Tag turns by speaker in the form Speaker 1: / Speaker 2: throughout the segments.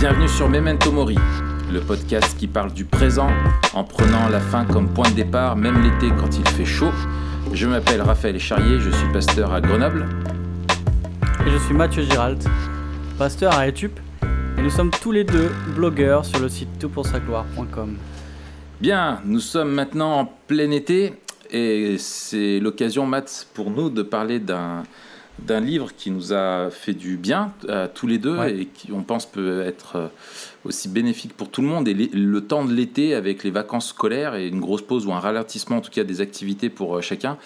Speaker 1: Bienvenue sur Memento Mori, le podcast qui parle du présent en prenant la fin comme point de départ, même l'été quand il fait chaud. Je m'appelle Raphaël Charrier, je suis pasteur à Grenoble.
Speaker 2: Et je suis Mathieu Giralt, pasteur à Etup, et nous sommes tous les deux blogueurs sur le site toutpoursagloire.com.
Speaker 1: Bien, nous sommes maintenant en plein été et c'est l'occasion, Matt, pour nous de parler d'un d'un livre qui nous a fait du bien à tous les deux et qui, on pense, peut être euh, aussi bénéfique pour tout le monde. Et le temps de l'été, avec les vacances scolaires et une grosse pause ou un ralentissement, en tout cas des activités pour euh, chacun,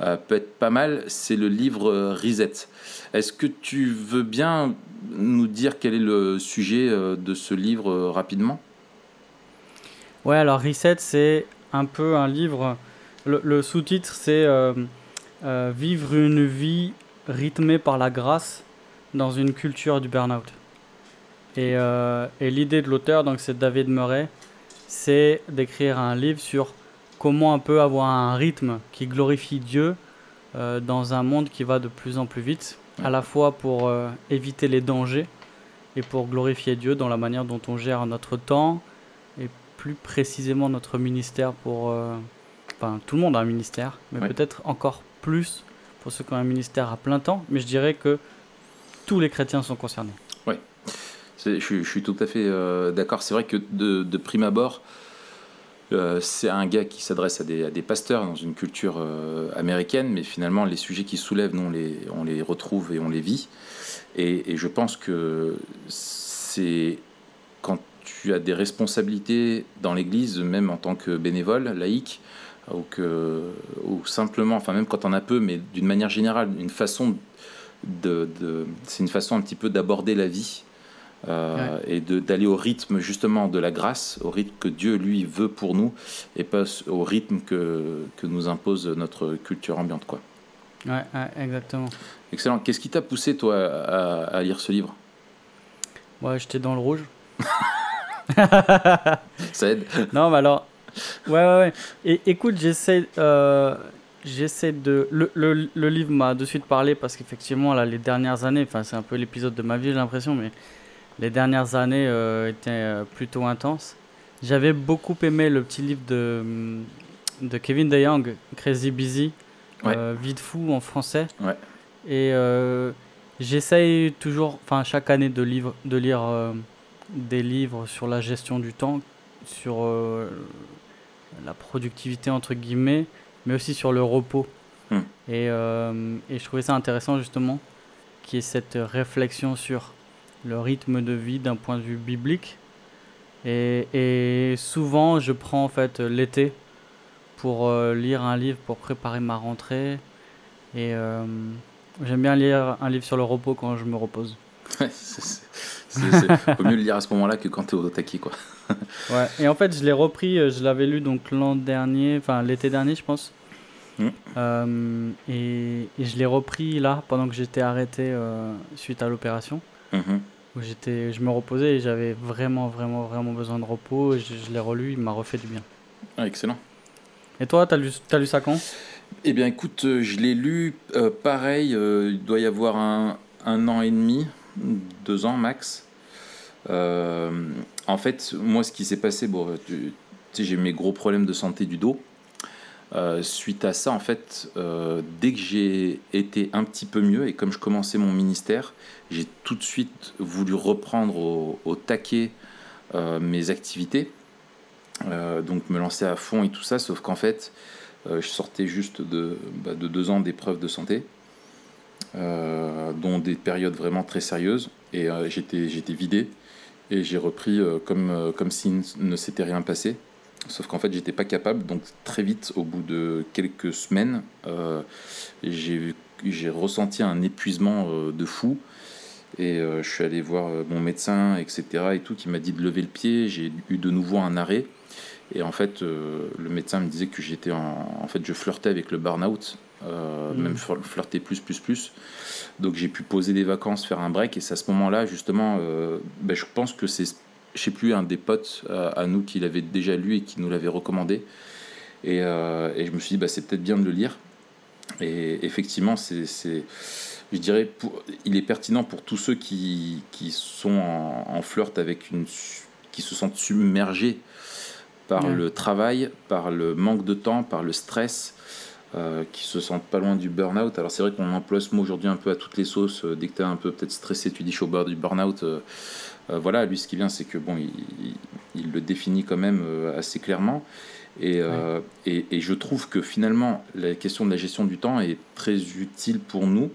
Speaker 1: euh, peut être pas mal. C'est le livre Reset. Est-ce que tu veux bien nous dire quel est le sujet de ce livre rapidement?
Speaker 2: Ouais, alors Reset, c'est un peu un livre le, sous-titre, c'est euh, euh, Vivre une vie rythmée par la grâce dans une culture du burn-out. Et, euh, et l'idée de l'auteur, donc c'est David Murray, c'est d'écrire un livre sur comment on peut avoir un rythme qui glorifie Dieu dans un monde qui va de plus en plus vite, à la fois pour éviter les dangers et pour glorifier Dieu dans la manière dont on gère notre temps et plus précisément notre ministère pour, enfin, tout le monde a un ministère, mais peut-être encore plus pour ceux qui ont un ministère à plein temps. Mais je dirais que tous les chrétiens sont concernés.
Speaker 1: Oui, je, suis tout à fait euh, d'accord. C'est vrai que de, prime abord, euh, c'est un gars qui s'adresse à des, pasteurs dans une culture euh, américaine, mais finalement, les sujets qu'il soulève, nous, on les, on retrouve et on les vit. Et, et je pense que c'est quand tu as des responsabilités dans l'Église, même en tant que bénévole, laïque, ou, que, ou simplement, enfin même quand on a peu, mais d'une manière générale, une façon de, de c'est une façon un petit peu d'aborder la vie euh, et d'aller au rythme justement de la grâce, au rythme que Dieu lui veut pour nous et pas au rythme que, que nous impose notre culture ambiante quoi.
Speaker 2: Ouais, exactement.
Speaker 1: Excellent. Qu'est-ce qui t'a poussé toi à, à, lire ce livre?
Speaker 2: Ouais, j'étais dans le rouge.
Speaker 1: Ça aide.
Speaker 2: Non, mais alors ouais, ouais, ouais. Et écoute, j'essaie, euh, j'essaie de. Le, le, le livre m'a de suite parlé parce qu'effectivement, là, les dernières années, enfin, c'est un peu l'épisode de ma vie, j'ai l'impression, mais les dernières années euh, étaient euh, plutôt intenses. J'avais beaucoup aimé le petit livre de, de Kevin DeYoung, Crazy Busy, Vie de fou en français.
Speaker 1: Ouais.
Speaker 2: Et j'essaye toujours, enfin, chaque année de, livre, de lire des livres sur la gestion du temps, sur la productivité entre guillemets, mais aussi sur le repos. Hmm. Et, euh, et, je trouvais ça intéressant justement qu'il y ait cette réflexion sur le rythme de vie d'un point de vue biblique. Et, et souvent, je prends en fait l'été pour euh, lire un livre pour préparer ma rentrée. Et euh, j'aime bien lire un livre sur le repos quand je me repose.
Speaker 1: Il vaut mieux le lire à ce moment-là que quand tu es au taquis, quoi.
Speaker 2: ouais, et en fait, je l'ai repris, euh, je l'avais lu donc l'an dernier, enfin l'été dernier, je pense. Mm. Euh, et, et, je l'ai repris là, pendant que j'étais arrêté euh, suite à l'opération. Mm-hmm. Où j'étais, je me reposais et j'avais vraiment, vraiment, vraiment besoin de repos. Et je, l'ai relu, il m'a refait du bien.
Speaker 1: Ah, excellent.
Speaker 2: Et toi, tu as lu, as lu ça quand?
Speaker 1: Eh bien, écoute, je l'ai lu pareil, il doit y avoir un, un an et demi, deux ans max. Euh, en fait, moi, ce qui s'est passé, bon, j'ai mes gros problèmes de santé du dos. Euh, suite à ça, en fait, euh, dès que j'ai été un petit peu mieux et comme je commençais mon ministère, j'ai tout de suite voulu reprendre au, taquet mes activités, donc me lancer à fond et tout ça, sauf qu'en fait, je sortais juste de, bah, de deux ans d'épreuves de santé, dont des périodes vraiment très sérieuses, et j'étais vidé. Et j'ai repris euh, comme, euh, comme s'il ne s'était rien passé. Sauf qu'en fait, j'étais pas capable. Donc, très vite, au bout de quelques semaines, euh, j'ai ressenti un épuisement de fou. Et je suis allé voir mon médecin, etc. et tout, qui m'a dit de lever le pied. J'ai eu de nouveau un arrêt. Et en fait, le médecin me disait que j'étais en... en fait, je flirtais avec le burn-out. Euh, mm. même flirter plus, plus, plus. Donc j'ai pu poser des vacances, faire un break, et c'est à ce moment-là, justement, euh, ben, je pense que c'est, je sais plus, un des potes euh, à nous qui l'avait déjà lu et qui nous l'avait recommandé. Et, et, je me suis dit, bah, c'est peut-être bien de le lire. Et effectivement, c'est, je dirais, pour, il est pertinent pour tous ceux qui, qui sont en, flirt avec une, qui se sentent submergés par le travail, par le manque de temps, par le stress, euh, qui se sentent pas loin du burn-out. Alors c'est vrai qu'on emploie ce mot aujourd'hui un peu à toutes les sauces. Euh, dès que tu es un peu peut-être stressé, tu dis je suis au bord du burn-out. Euh, voilà, lui ce qui vient, c'est que bon, il, il, le définit quand même assez clairement. Et, et, et, je trouve que finalement, la question de la gestion du temps est très utile pour nous,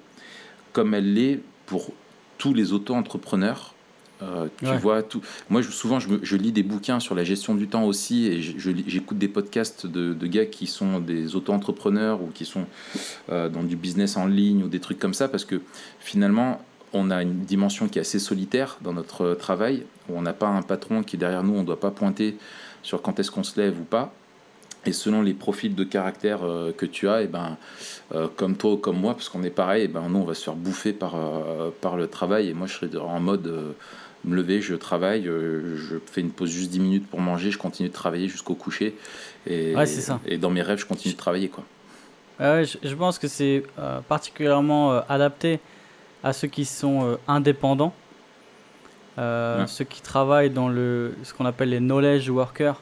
Speaker 1: comme elle l'est pour tous les auto-entrepreneurs euh, tu vois, tout. Moi, je, souvent, je, lis des bouquins sur la gestion du temps aussi, et j'écoute des podcasts de, gars qui sont des auto-entrepreneurs ou qui sont euh, dans du business en ligne ou des trucs comme ça, parce que finalement, on a une dimension qui est assez solitaire dans notre travail, où on n'a pas un patron qui est derrière nous, on ne doit pas pointer sur quand est-ce qu'on se lève ou pas. Et selon les profils de caractère euh, que tu as, et ben, comme toi ou comme moi, parce qu'on est pareil, et ben, nous on va se faire bouffer par, par le travail. Et moi je serai en mode me lever, je travaille, euh, je fais une pause juste 10 minutes pour manger, je continue de travailler jusqu'au coucher. Et, et dans mes rêves, je continue de travailler. Quoi.
Speaker 2: je, pense que c'est euh, particulièrement euh, adapté à ceux qui sont indépendants, ceux qui travaillent dans le, ce qu'on appelle les knowledge workers,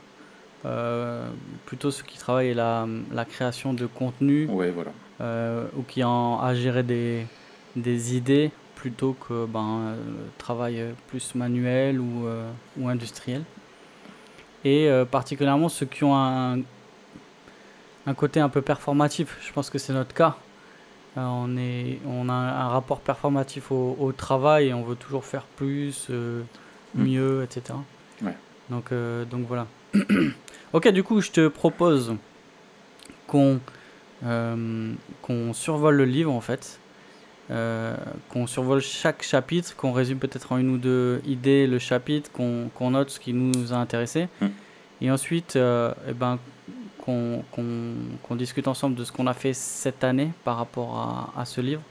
Speaker 2: plutôt ceux qui travaillent la, la création de contenu,
Speaker 1: ouais, voilà.
Speaker 2: ou qui ont à gérer des, des idées plutôt que ben, euh, travail plus manuel ou, euh, ou industriel. Et euh, particulièrement ceux qui ont un, un côté un peu performatif. Je pense que c'est notre cas. on, est, on a un rapport performatif au, travail et on veut toujours faire plus, mm. mieux, etc. Ouais. Donc, donc voilà. ok, du coup, je te propose qu'on qu'on survole le livre en fait euh, qu'on survole chaque chapitre, qu'on résume peut-être en une ou deux idées le chapitre, qu'on note ce qui nous a intéressé, mm. et ensuite euh, eh ben, qu'on discute ensemble de ce qu'on a fait cette année par rapport à, ce livre,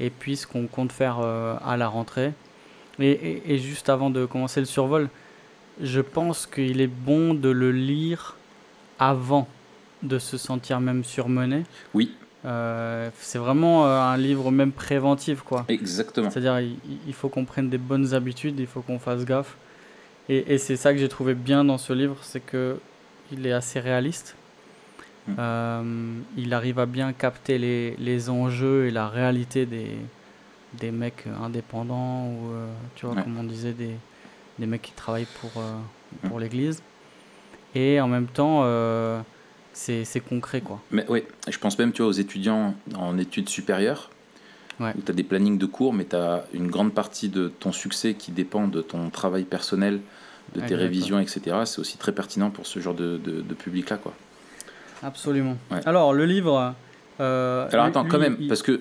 Speaker 2: et puis ce qu'on compte faire euh, à la rentrée. Et, et, juste avant de commencer le survol, je pense qu'il est bon de le lire avant de se sentir même surmené.
Speaker 1: Oui.
Speaker 2: Euh, c'est vraiment euh, un livre même préventif, quoi.
Speaker 1: Exactement.
Speaker 2: C'est-à-dire, il, faut qu'on prenne des bonnes habitudes, il faut qu'on fasse gaffe. Et, et c'est ça que j'ai trouvé bien dans ce livre, c'est que il est assez réaliste. Hmm. Euh, il arrive à bien capter les, les, enjeux et la réalité des, des mecs indépendants ou, tu vois, comme on disait, des, des mecs qui travaillent pour, pour hmm. l'Église. Et en même temps c'est concret quoi.
Speaker 1: Mais oui, je pense même tu vois, aux étudiants en études supérieures, où tu as des plannings de cours, mais tu as une grande partie de ton succès qui dépend de ton travail personnel, de tes révisions, etc. C'est aussi très pertinent pour ce genre de, de, public-là. quoi.
Speaker 2: Absolument. Alors, le livre...
Speaker 1: Euh, Alors attends, quand même, parce que,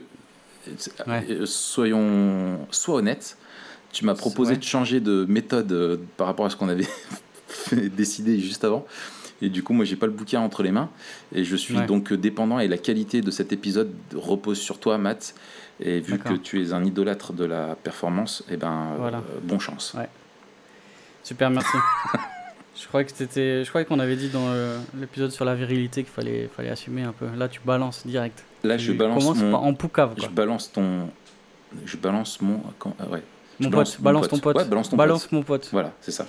Speaker 1: euh, soyons, sois honnête, tu m'as proposé de changer de méthode euh, par rapport à ce qu'on avait décidé juste avant. Et du coup, moi, j'ai pas le bouquin entre les mains. Et je suis donc dépendant. Et la qualité de cet épisode repose sur toi, Matt. Et vu que tu es un idolâtre de la performance, et eh ben, euh, bon chance.
Speaker 2: Super, merci. je croyais que c'était, je croyais qu'on avait dit dans l'épisode sur la virilité qu'il fallait, fallait assumer un peu. Là, tu balances direct.
Speaker 1: Là, je balance
Speaker 2: mon... en poucave.
Speaker 1: Je balance ton, je balance mon, ah ouais.
Speaker 2: Mon pote, balance, ton pote.
Speaker 1: Ouais, balance ton
Speaker 2: balance mon pote.
Speaker 1: Voilà, c'est ça.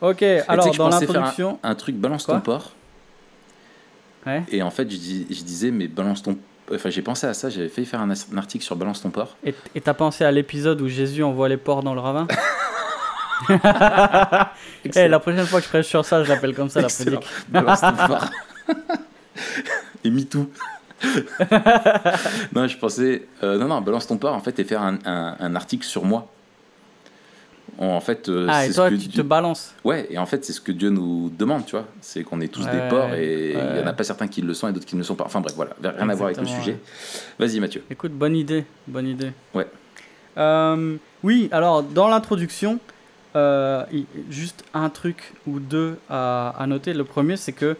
Speaker 2: Ok, alors dans l'introduction.
Speaker 1: Un, un, truc, balance ton porc. Ouais. Et en fait, je, je, disais, mais balance ton. Enfin, j'ai pensé à ça, j'avais failli faire un, article sur balance ton porc.
Speaker 2: Et t'as pensé à l'épisode où Jésus envoie les porcs dans le ravin? Hey, La prochaine fois que je prêche sur ça, je l'appelle comme ça, la prédique. balance ton porc.
Speaker 1: et MeToo. non, je pensais. Euh, non, non, balance ton porc, en fait, et faire un, un, un article sur moi. En fait,
Speaker 2: euh, ah, et toi, tu te balances.
Speaker 1: Ouais, et en fait, c'est ce que Dieu nous demande, tu vois. C'est qu'on est tous des porcs et il n'y en a pas certains qui le sont et d'autres qui ne le sont pas. Enfin bref, voilà, rien à voir avec le sujet. Vas-y, Mathieu.
Speaker 2: Écoute, bonne idée, bonne idée.
Speaker 1: Ouais.
Speaker 2: Euh, oui, alors dans l'introduction, euh, juste un truc ou deux à, à noter. Le premier, c'est que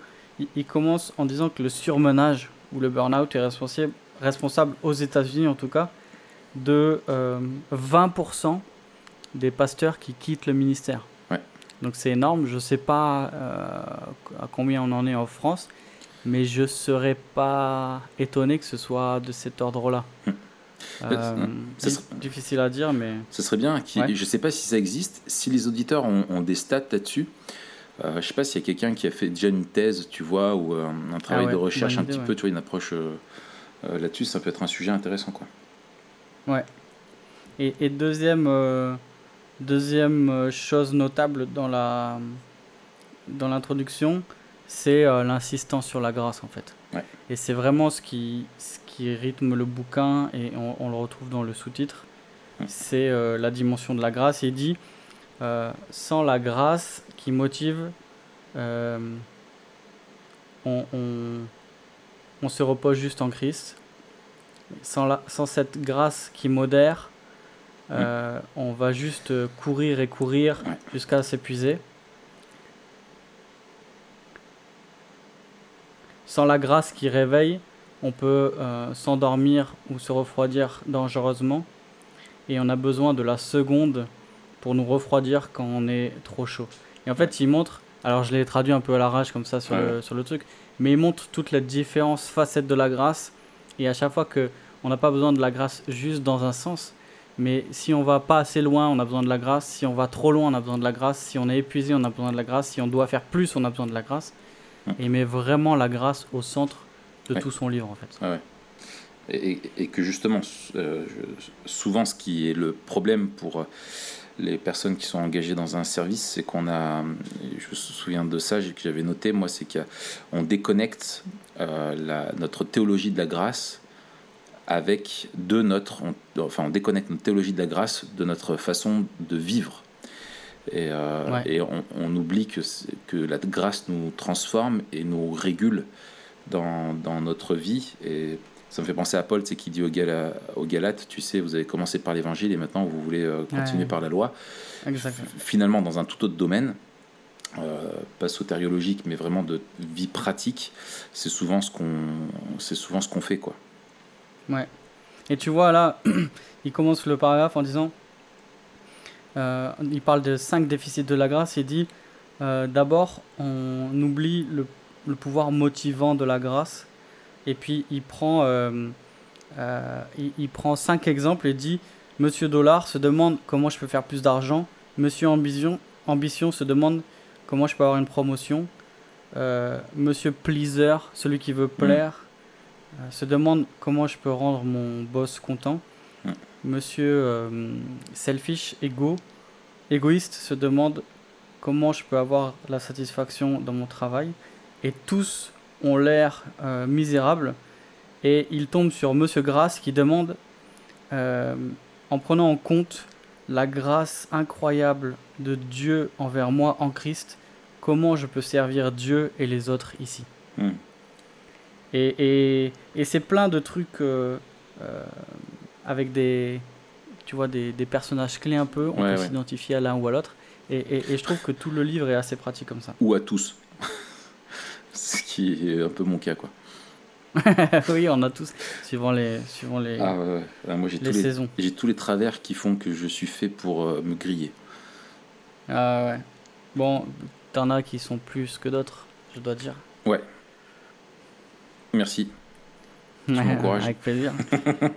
Speaker 2: il, commence en disant que le surmenage ou le burn-out est responsable, responsable aux États-Unis en tout cas de 20% des pasteurs qui quittent le ministère. Donc c'est énorme. Je ne sais pas euh, à combien on en est en France, mais je serais pas étonné que ce soit de cet ordre-là.
Speaker 1: Hmm.
Speaker 2: Euh,
Speaker 1: Ça
Speaker 2: c'est
Speaker 1: serait-
Speaker 2: difficile à dire, mais
Speaker 1: Ce serait bien.
Speaker 2: Ouais.
Speaker 1: Je sais pas si ça existe. Si les auditeurs ont, ont des stats là-dessus, euh, je sais pas s'il y a quelqu'un qui a fait déjà une thèse, tu vois, ou euh, un travail
Speaker 2: ouais,
Speaker 1: de recherche un petit
Speaker 2: ouais.
Speaker 1: peu, tu vois, une approche euh, euh, là-dessus, ça peut être un sujet intéressant, quoi.
Speaker 2: Ouais. Et, et deuxième, euh, deuxième euh, chose notable dans la dans l'introduction, c'est euh, l'insistance sur la grâce en fait.
Speaker 1: Ouais.
Speaker 2: Et c'est vraiment ce qui, ce qui rythme le bouquin et on, on le retrouve dans le sous-titre.
Speaker 1: Ouais.
Speaker 2: C'est euh, la dimension de la grâce. Il dit euh, sans la grâce qui motive, on, on, on se repose juste en Christ. Sans, la, sans cette grâce qui modère, euh, on va juste courir et courir
Speaker 1: Ouais.
Speaker 2: jusqu'à s'épuiser. Sans la grâce qui réveille, on peut euh, s'endormir ou se refroidir dangereusement. Et on a besoin de la seconde pour nous refroidir quand on est trop chaud. Et en fait, il montre, alors je l'ai traduit un peu à l'arrache comme ça sur,
Speaker 1: Ouais,
Speaker 2: le, sur le truc, mais il montre toutes les différentes facettes de la grâce. Et à chaque fois que on n'a pas besoin de la grâce juste dans un sens, mais si on va pas assez loin, on a besoin de la grâce. Si on va trop loin, on a besoin de la grâce. Si on est épuisé, on a besoin de la grâce. Si on doit faire plus, on a besoin de la grâce.
Speaker 1: Ouais.
Speaker 2: Et il met vraiment la grâce au centre de
Speaker 1: Ouais.
Speaker 2: tout son livre en fait.
Speaker 1: Ouais. Et, que justement, euh, souvent, ce qui est le problème pour euh, les personnes qui sont engagées dans un service, c'est qu'on a, je me souviens de ça, que j'avais noté, moi, c'est qu'on déconnecte euh, la- notre théologie de la grâce avec de notre, on- enfin, on déconnecte notre théologie de la grâce de notre façon de vivre. Et, euh,
Speaker 2: Ouais.
Speaker 1: et on, on oublie que, la grâce nous transforme et nous régule dans, dans notre vie. Et ça me fait penser à Paul, c'est qui dit aux, Gala- aux Galates, tu sais, vous avez commencé par l'évangile et maintenant vous voulez euh, continuer
Speaker 2: Ouais.
Speaker 1: par la loi.
Speaker 2: Exactement.
Speaker 1: Finalement, dans un tout autre domaine, euh, pas sotériologique, mais vraiment de vie pratique, c'est souvent ce qu'on, c'est souvent ce qu'on fait, quoi.
Speaker 2: Ouais. Et tu vois là, il commence le paragraphe en disant, euh, il parle de cinq déficits de la grâce. Il dit, euh, d'abord, on oublie le, le pouvoir motivant de la grâce. Et puis il prend, euh, euh, il, prend cinq exemples et dit, Monsieur Dollar se demande comment je peux faire plus d'argent. Monsieur Ambition, Ambition se demande comment je peux avoir une promotion. Monsieur Pleaser, celui qui veut plaire, euh, se demande comment je peux rendre mon boss content.
Speaker 1: Mm.
Speaker 2: Monsieur euh, Selfish, égo, égoïste, se demande comment je peux avoir la satisfaction dans mon travail. Et tous ont l'air euh, misérables. Et il tombe sur Monsieur Grasse qui demande, en prenant en compte la grâce incroyable de Dieu envers moi en Christ, comment je peux servir Dieu et les autres ici?
Speaker 1: Hmm.
Speaker 2: Et, et, et c'est plein de trucs euh, euh, avec des, tu vois, des, des personnages clés un peu. On
Speaker 1: Ouais,
Speaker 2: peut
Speaker 1: ouais.
Speaker 2: s'identifier à l'un ou à l'autre. Et, et, je trouve que tout le livre est assez pratique comme ça.
Speaker 1: Ou à tous. ce qui est un peu mon cas, quoi.
Speaker 2: oui, on a tous, suivant les, suivant les,
Speaker 1: Ah, ouais, ouais. Ah, moi, j'ai
Speaker 2: les
Speaker 1: tous les,
Speaker 2: saisons.
Speaker 1: j'ai tous les travers qui font que je suis fait pour euh, me griller.
Speaker 2: Ah ouais. Bon, t'en as qui sont plus que d'autres, je dois dire.
Speaker 1: Merci. Tu m'encourages.
Speaker 2: Avec plaisir.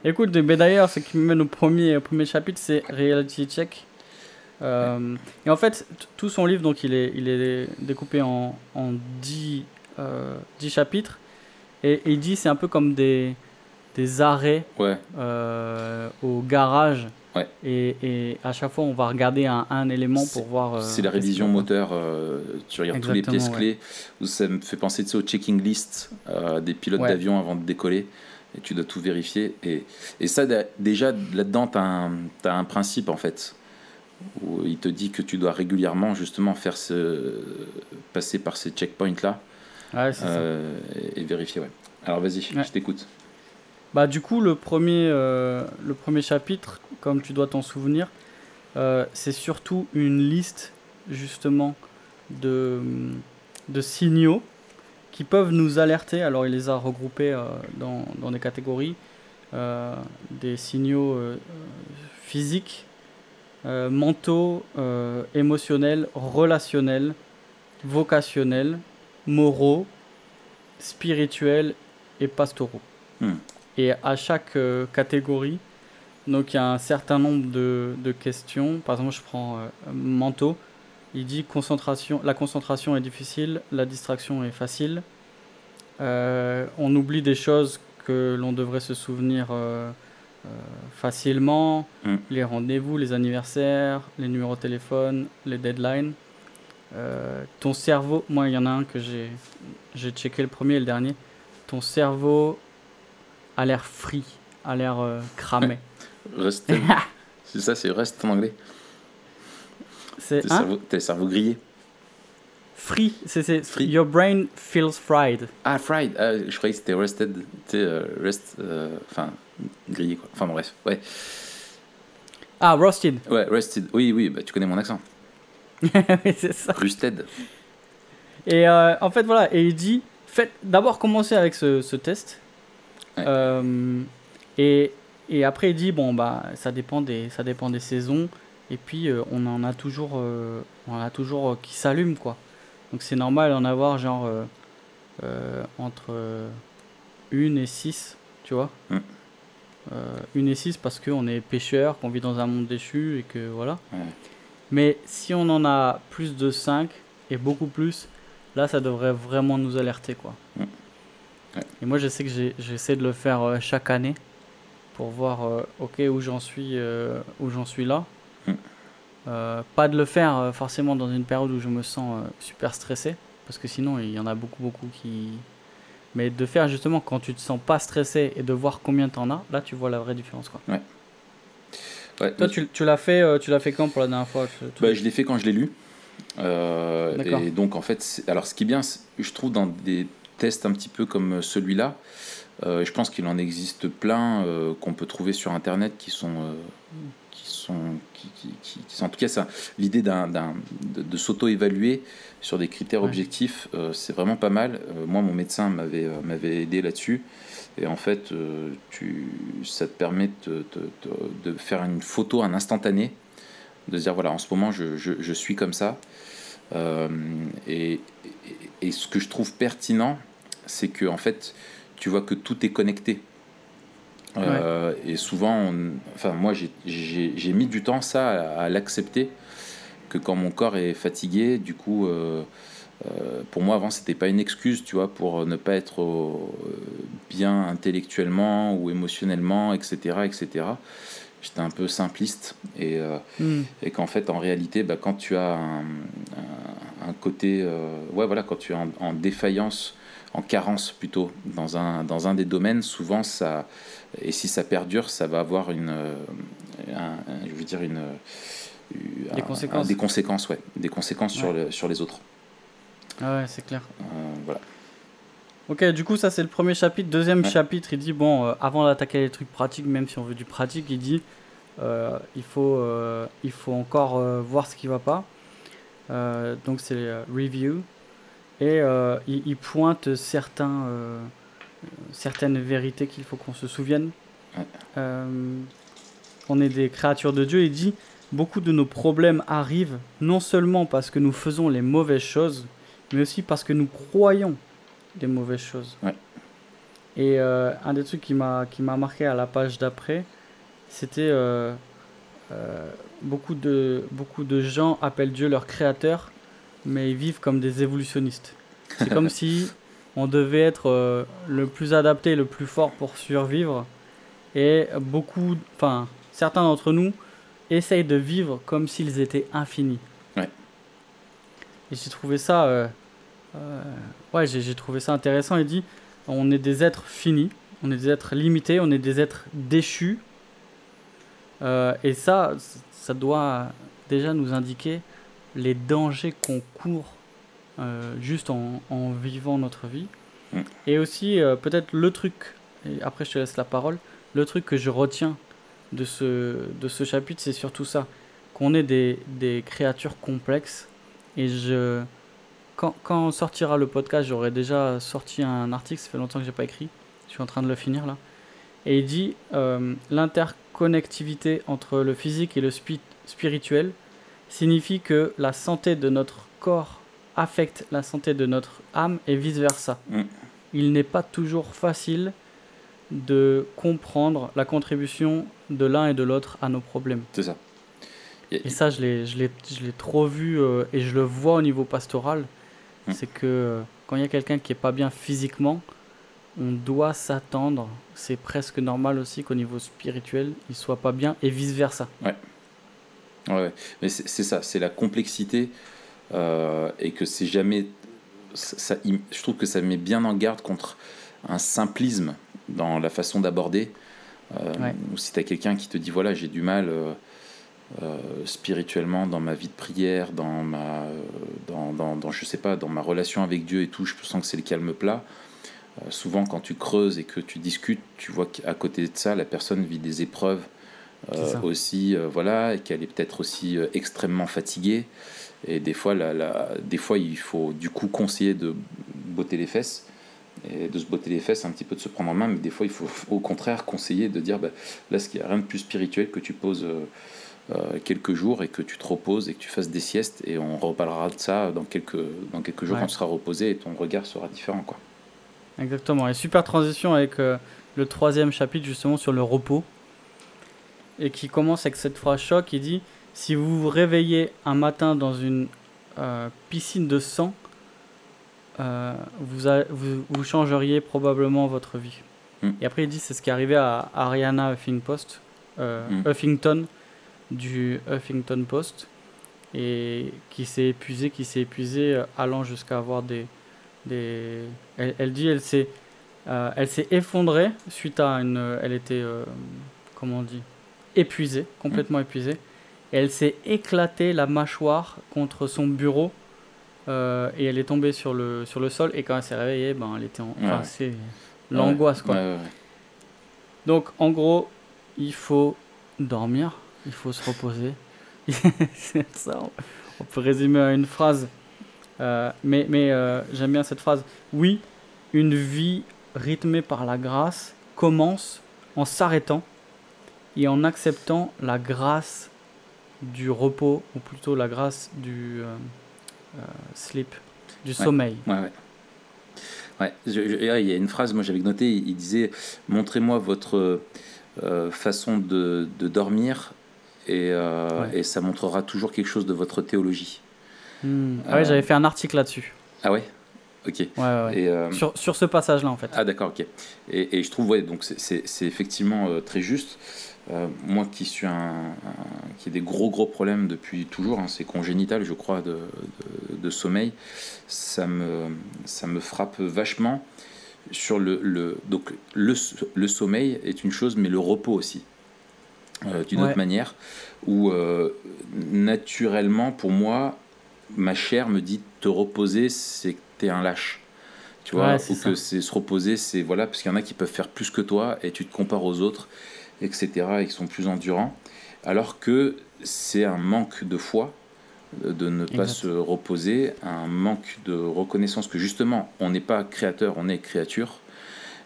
Speaker 2: Écoute, mais d'ailleurs, ce qui me mène au premier, au premier chapitre, c'est Reality Check. Euh, et en fait, tout son livre, donc, il est, il est découpé en, en 10, euh, 10 chapitres. Et, et il dit c'est un peu comme des, des arrêts
Speaker 1: Ouais,
Speaker 2: euh, au garage.
Speaker 1: Ouais.
Speaker 2: Et, et à chaque fois, on va regarder un, un élément pour voir. euh,
Speaker 1: c'est la révision moteur. euh, tu regardes tous les pièces
Speaker 2: Exactement,
Speaker 1: clés. Où ça me fait penser tu sais, au checking list euh, des pilotes
Speaker 2: Ouais.
Speaker 1: d'avion avant de décoller. Et tu dois tout vérifier. Et, et ça, déjà, là-dedans, tu as, un principe, en fait. Où il te dit que tu dois régulièrement, justement, faire ce, passer par ces checkpoints-là et, et vérifier. Ouais. Alors, vas-y, je t'écoute.
Speaker 2: Bah, du coup, le premier, euh, le premier chapitre, comme tu dois t'en souvenir, euh, c'est surtout une liste, justement, de, de signaux qui peuvent nous alerter. Alors, il les a regroupés euh, dans, dans des catégories. des signaux physiques, mentaux, émotionnels, relationnels, vocationnels, moraux, spirituels et pastoraux.
Speaker 1: Hmm.
Speaker 2: Et à chaque euh, catégorie, donc il y a un certain nombre de, de questions. Par exemple, je prends euh, manteau. Il dit concentration, la concentration est difficile, la distraction est facile. Euh, on oublie des choses que l'on devrait se souvenir euh, facilement.
Speaker 1: Mm.
Speaker 2: Les rendez-vous, les anniversaires, les numéros de téléphone, les deadlines. Ton cerveau, moi il y en a un que j'ai j'ai checké le premier et le dernier. Ton cerveau a l'air free, a l'air euh, cramé.
Speaker 1: Rest, c'est ça, c'est reste en anglais.
Speaker 2: C'est
Speaker 1: Tes
Speaker 2: hein?
Speaker 1: cerveaux, tes cerveaux grillés.
Speaker 2: free, c'est your brain feels fried.
Speaker 1: Ah, fried. Ah, je croyais que c'était rested. Tu euh, rest. euh, Enfin, grillé quoi. Enfin, bref. Ouais.
Speaker 2: Ah, roasted.
Speaker 1: Ouais, rested. Oui, oui, bah, tu connais mon accent.
Speaker 2: Oui, c'est ça.
Speaker 1: Rusted.
Speaker 2: Et euh, en fait, voilà, et il dit, faites d'abord commencer avec ce, ce test.
Speaker 1: Ouais.
Speaker 2: Euh, et, et après, il dit, bon, bah, ça dépend des, ça dépend des saisons. Et puis, euh, on en a toujours, euh, on en a toujours qui s'allument, quoi. Donc, c'est normal d'en avoir, genre, entre euh, une et six, tu vois.
Speaker 1: Mm.
Speaker 2: Une et six parce qu'on est pêcheur, qu'on vit dans un monde déchu et que voilà.
Speaker 1: Ouais.
Speaker 2: Mais si on en a plus de 5 et beaucoup plus, là ça devrait vraiment nous alerter quoi.
Speaker 1: Mm. Ouais.
Speaker 2: Et moi je sais que j'essaie de le faire euh, chaque année pour voir euh, ok où j'en suis euh, où j'en suis là.
Speaker 1: Mm.
Speaker 2: Pas de le faire forcément dans une période où je me sens super stressé parce que sinon il y en a beaucoup beaucoup qui mais de faire justement quand tu te sens pas stressé et de voir combien t'en as, là tu vois la vraie différence quoi.
Speaker 1: Ouais,
Speaker 2: Toi tu, tu l'as fait tu l'as fait quand pour la dernière fois
Speaker 1: Bah, je l'ai fait quand je l'ai lu.
Speaker 2: D'accord.
Speaker 1: et donc, en fait, alors ce qui est bien, je trouve dans des tests un petit peu comme celui-là, euh, je pense qu'il en existe plein euh, qu'on peut trouver sur Internet qui sont. euh, qui sont, qui, qui- qui- qui sont- en tout cas, ça, l'idée d'un, d'un- de, de s'auto-évaluer sur des critères
Speaker 2: Ouais.
Speaker 1: objectifs, euh, c'est vraiment pas mal. Euh, moi, mon médecin m'avait, euh, m'avait aidé là-dessus. Et en fait, euh, tu, ça te permet de, de- de- de faire une photo, un instantané, de dire voilà, en ce moment, je, je- je suis comme ça. Euh, et, et- et ce que je trouve pertinent, c'est que en fait, tu vois que tout est connecté. Euh, Et souvent, on- enfin, moi, j'ai- mis du temps ça à, à l'accepter, que quand mon corps est fatigué, du coup, euh, euh, pour moi, avant, c'était pas une excuse, tu vois, pour ne pas être bien intellectuellement ou émotionnellement, etc., etc. J'étais un peu simpliste et
Speaker 2: Hmm.
Speaker 1: et qu'en fait en réalité bah, quand tu as un, un- un côté ouais voilà quand tu es en, en défaillance en carence plutôt dans un dans un des domaines souvent ça et si ça perdure ça va avoir une euh, un- je veux dire une euh,
Speaker 2: Des
Speaker 1: un-
Speaker 2: conséquences.
Speaker 1: des conséquences ouais des conséquences sur le, sur les autres
Speaker 2: Ah ouais, c'est clair.
Speaker 1: Euh, voilà
Speaker 2: Ok, du coup, ça c'est le premier chapitre. Deuxième
Speaker 1: Ouais.
Speaker 2: chapitre, il dit bon, euh, avant d'attaquer les trucs pratiques, même si on veut du pratique, il dit euh, il, faut, il faut encore voir ce qui va pas. Donc c'est review. Et euh, il, il pointe certains, euh, certaines vérités qu'il faut qu'on se souvienne. Euh, on est des créatures de Dieu. Il dit beaucoup de nos problèmes arrivent non seulement parce que nous faisons les mauvaises choses, mais aussi parce que nous croyons des mauvaises choses.
Speaker 1: Ouais.
Speaker 2: Et un des trucs qui m'a qui m'a marqué à la page d'après, c'était beaucoup de beaucoup de gens appellent Dieu leur créateur, mais ils vivent comme des évolutionnistes. C'est comme si on devait être euh, le plus adapté, le plus fort pour survivre, et beaucoup, enfin certains d'entre nous essayent de vivre comme s'ils étaient infinis.
Speaker 1: Ouais.
Speaker 2: Et j'ai trouvé ça, euh, euh, ouais, j'ai trouvé ça intéressant. Il dit, on est des êtres finis, on est des êtres limités, on est des êtres déchus. Et ça, ça doit déjà nous indiquer les dangers qu'on court euh, juste en, en vivant notre vie.
Speaker 1: Mm.
Speaker 2: Et aussi, euh, peut-être le truc, et après je te laisse la parole, le truc que je retiens de ce, de ce chapitre, c'est surtout ça, qu'on est des, des créatures complexes. Et je, quand, quand sortira le podcast, j'aurai déjà sorti un article, ça fait longtemps que j'ai pas écrit, je suis en train de le finir là. Et il dit euh, l'interconnectivité entre le physique et le spi- spirituel signifie que la santé de notre corps affecte la santé de notre âme et vice versa.
Speaker 1: Mm.
Speaker 2: il n'est pas toujours facile de comprendre la contribution de l'un et de l'autre à nos problèmes.
Speaker 1: C'est ça.
Speaker 2: Et, ça, je l'ai, je, l'ai, je l'ai trop vu euh, et je le vois au niveau pastoral.
Speaker 1: Hmm.
Speaker 2: C'est que euh, quand il y a quelqu'un qui est pas bien physiquement, on doit s'attendre. C'est presque normal aussi qu'au niveau spirituel, il soit pas bien et vice versa.
Speaker 1: Ouais. Ouais, mais c'est, ça, c'est la complexité euh, et que c'est jamais. Ça, ça- il- je trouve que ça met bien en garde contre un simplisme dans la façon d'aborder. Euh,
Speaker 2: Ouais.
Speaker 1: Ou si tu as quelqu'un qui te dit voilà, j'ai du mal euh, spirituellement dans ma vie de prière, dans ma, dans, dans, dans, je sais pas, dans ma relation avec Dieu et tout, je sens que c'est le calme plat. Souvent, quand tu creuses et que tu discutes, tu vois qu'à côté de ça, la personne vit des épreuves. Aussi, euh, voilà, et qu'elle est peut-être aussi euh, extrêmement fatiguée. Et des fois, la, la- des fois, il faut du coup conseiller de botter les fesses et de se botter les fesses, un petit peu de se prendre en main, mais des fois, il faut au contraire conseiller de dire bah, là, ce qu'il n'y a rien de plus spirituel que tu poses euh, euh, quelques jours et que tu te reposes et que tu fasses des siestes, et on reparlera de ça dans quelques, dans quelques jours
Speaker 2: Ouais.
Speaker 1: quand tu seras reposé et ton regard sera différent. Quoi.
Speaker 2: Exactement. Et super transition avec euh, le troisième chapitre justement sur le repos. Et qui commence avec cette phrase choc. Il dit Si vous vous réveillez un matin dans une euh, piscine de sang, euh, vous, a- vous, vous changeriez probablement votre vie.
Speaker 1: Mm.
Speaker 2: Et après, il dit C'est ce qui est arrivé à Ariana Huffingpost, euh,
Speaker 1: Mm.
Speaker 2: Huffington du Huffington Post. Et qui s'est épuisé, qui s'est épuisé, euh, allant jusqu'à avoir des, des... Elle, elle dit elle s'est elle s'est effondrée suite à une elle était comment on dit épuisée complètement épuisée et elle s'est éclatée la mâchoire contre son bureau euh, et elle est tombée sur le sur le sol et quand elle s'est réveillée ben elle était en enfin,
Speaker 1: Ouais.
Speaker 2: c'est l'angoisse quoi.
Speaker 1: Ouais,
Speaker 2: donc en gros il faut dormir il faut se reposer. C'est ça on- on peut résumer à une phrase. Euh, mais mais euh, j'aime bien cette phrase. Oui une vie rythmée par la grâce commence en s'arrêtant et en acceptant la grâce du repos ou plutôt la grâce du euh, euh, sleep du sommeil
Speaker 1: Ouais, ouais. Ouais, je- je- il y a une phrase, moi j'avais noté, il disait Montrez-moi votre euh, façon de, de dormir et, euh, et ça montrera toujours quelque chose de votre théologie.
Speaker 2: Hmm. Ah ouais, j'avais fait un article là-dessus
Speaker 1: Ah ouais? Ok.
Speaker 2: ouais, ouais, ouais.
Speaker 1: Et, euh,
Speaker 2: sur, sur ce passage là en fait
Speaker 1: Ah d'accord, ok. Et, et je trouve, ouais, donc c'est- effectivement euh, très juste. Euh, moi qui suis un, un- qui ai des gros gros problèmes depuis toujours, hein, c'est congénital, je crois, de, de, de sommeil, ça me, ça me frappe vachement sur le, le donc le, le sommeil est une chose, mais le repos aussi. D'une autre manière, où naturellement, pour moi, ma chair me dit te reposer, c'est t'es un lâche. Tu vois, ou que c'est se reposer, c'est voilà, parce qu'il y en a qui peuvent faire plus que toi et tu te compares aux autres, etc., et qui sont plus endurants. Alors que c'est un manque de foi euh, de ne pas
Speaker 2: Exact.
Speaker 1: se reposer, un manque de reconnaissance que justement, on n'est pas créateur, on est créature,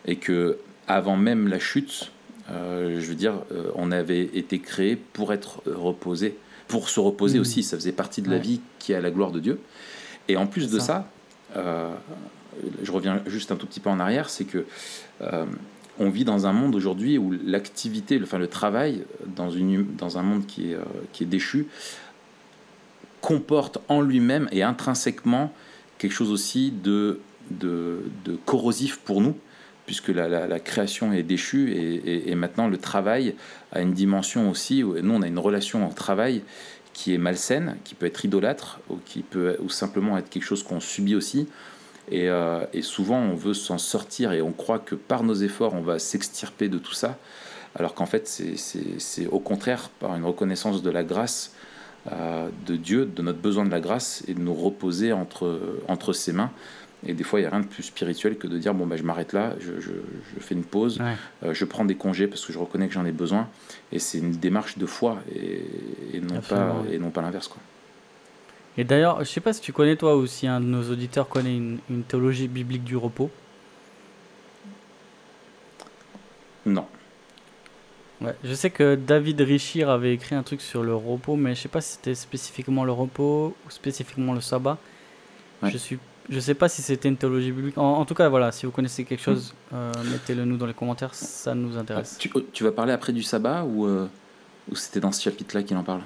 Speaker 1: et que avant même la chute, euh, je veux dire, euh, on avait été créé pour être reposé, pour se reposer
Speaker 2: Mhm.
Speaker 1: aussi. Ça faisait partie de la vie qui est à la gloire de Dieu. Et en plus de
Speaker 2: ça.
Speaker 1: ça, je reviens juste un tout petit peu en arrière, c'est que euh, on vit dans un monde aujourd'hui où l'activité, le, enfin le travail, dans, une, hum- dans un monde qui est, euh, qui est déchu, comporte en lui-même et intrinsèquement quelque chose aussi de, corrosif pour nous, puisque la, création est déchue et maintenant le travail a une dimension aussi, où nous on a une relation au travail qui est malsaine, qui peut être idolâtre, ou qui peut ou simplement être quelque chose qu'on subit aussi. Et, euh, et souvent on veut s'en sortir et on croit que par nos efforts on va s'extirper de tout ça, alors qu'en fait c'est au contraire par une reconnaissance de la grâce euh, de Dieu, de notre besoin de la grâce et de nous reposer entre, entre ses mains. Et des fois, il n'y a rien de plus spirituel que de dire bon, ben, je m'arrête là, je, je- je fais une pause,
Speaker 2: Ouais.
Speaker 1: euh, je prends des congés parce que je reconnais que j'en ai besoin. Et c'est une démarche de foi et, et non, pas, et non pas l'inverse. quoi.
Speaker 2: Et d'ailleurs, je sais pas si tu connais toi ou si un de nos auditeurs connaît une, une théologie biblique du repos.
Speaker 1: Non.
Speaker 2: Ouais, je sais que David Richir avait écrit un truc sur le repos, mais je sais pas si c'était spécifiquement le repos ou spécifiquement le sabbat.
Speaker 1: Ouais.
Speaker 2: Je suis je sais pas si c'était une théologie biblique. En, en, tout cas, voilà, si vous connaissez quelque chose, euh, mettez-le nous dans les commentaires, ça nous intéresse.
Speaker 1: Tu, tu vas parler après du sabbat ou, euh, ou c'était dans ce chapitre-là qu'il en parle?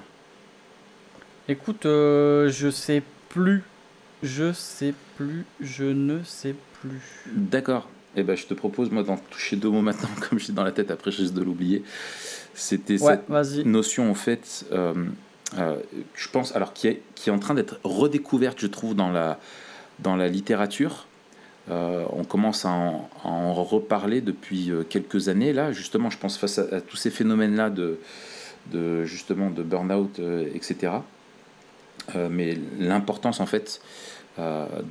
Speaker 2: Écoute, euh, je sais plus. Je sais plus. Je ne sais plus.
Speaker 1: D'accord. Eh ben, je te propose, moi, d'en toucher deux mots maintenant, comme j'ai dans la tête, après je risque de l'oublier. C'était
Speaker 2: Ouais,
Speaker 1: cette notion, en fait, euh, je pense, alors qui est, qui est en train d'être redécouverte, je trouve, dans la, dans la littérature. Euh, on commence à en, à en reparler depuis euh, quelques années, là, justement, je pense, face à, à tous ces phénomènes-là de, de, justement, de burn-out, euh, etc. Euh, mais l'importance, en fait,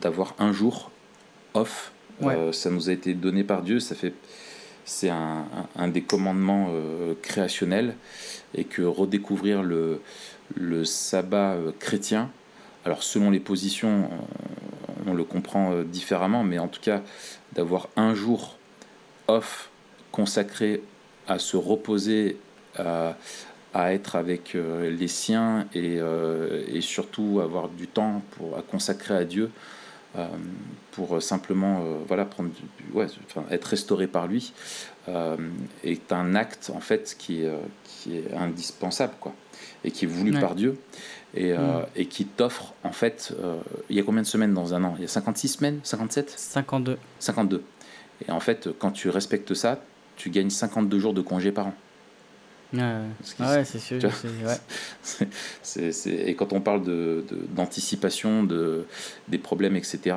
Speaker 1: d'avoir un jour off,
Speaker 2: Ouais.
Speaker 1: ça nous a été donné par Dieu, ça fait c'est un, des commandements créationnels et que redécouvrir le, le sabbat chrétien, alors selon les positions, on le comprend euh, différemment, mais en tout cas d'avoir un jour off consacré à se reposer, à, à être avec euh, les siens et, euh, et surtout avoir du temps pour, à consacrer à Dieu pour simplement voilà, prendre du- du- ouais, enfin, être restauré par lui est un acte en fait qui est, qui est indispensable quoi, et qui est voulu
Speaker 2: Ouais.
Speaker 1: par Dieu et, euh, et qui t'offre en fait euh, il y a combien de semaines dans un an? Il y a 56 semaines? 57
Speaker 2: 52.
Speaker 1: 52. Et en fait, quand tu respectes ça, tu gagnes 52 jours de congé par an.
Speaker 2: Ouais, ouais. C'est sûr.
Speaker 1: et quand on parle de, de- d'anticipation de, des problèmes, etc.,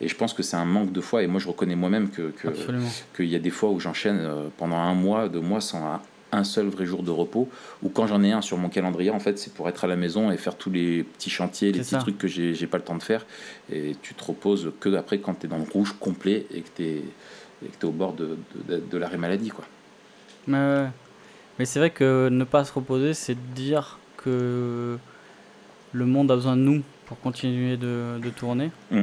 Speaker 1: et je pense que c'est un manque de foi, et moi je reconnais moi-même que, que- qu'il y a des fois où j'enchaîne euh, pendant un mois, deux mois sans un, seul vrai jour de repos, ou quand j'en ai un sur mon calendrier, en fait, c'est pour être à la maison et faire tous les petits chantiers, les petits
Speaker 2: ça.
Speaker 1: trucs que j'ai, pas le temps de faire, et tu te reposes que après quand tu es dans le rouge complet et que tu es, au bord de, de, de l'arrêt maladie, quoi.
Speaker 2: Mais c'est vrai que ne pas se reposer, c'est dire que le monde a besoin de nous pour continuer de, de tourner.
Speaker 1: Mm.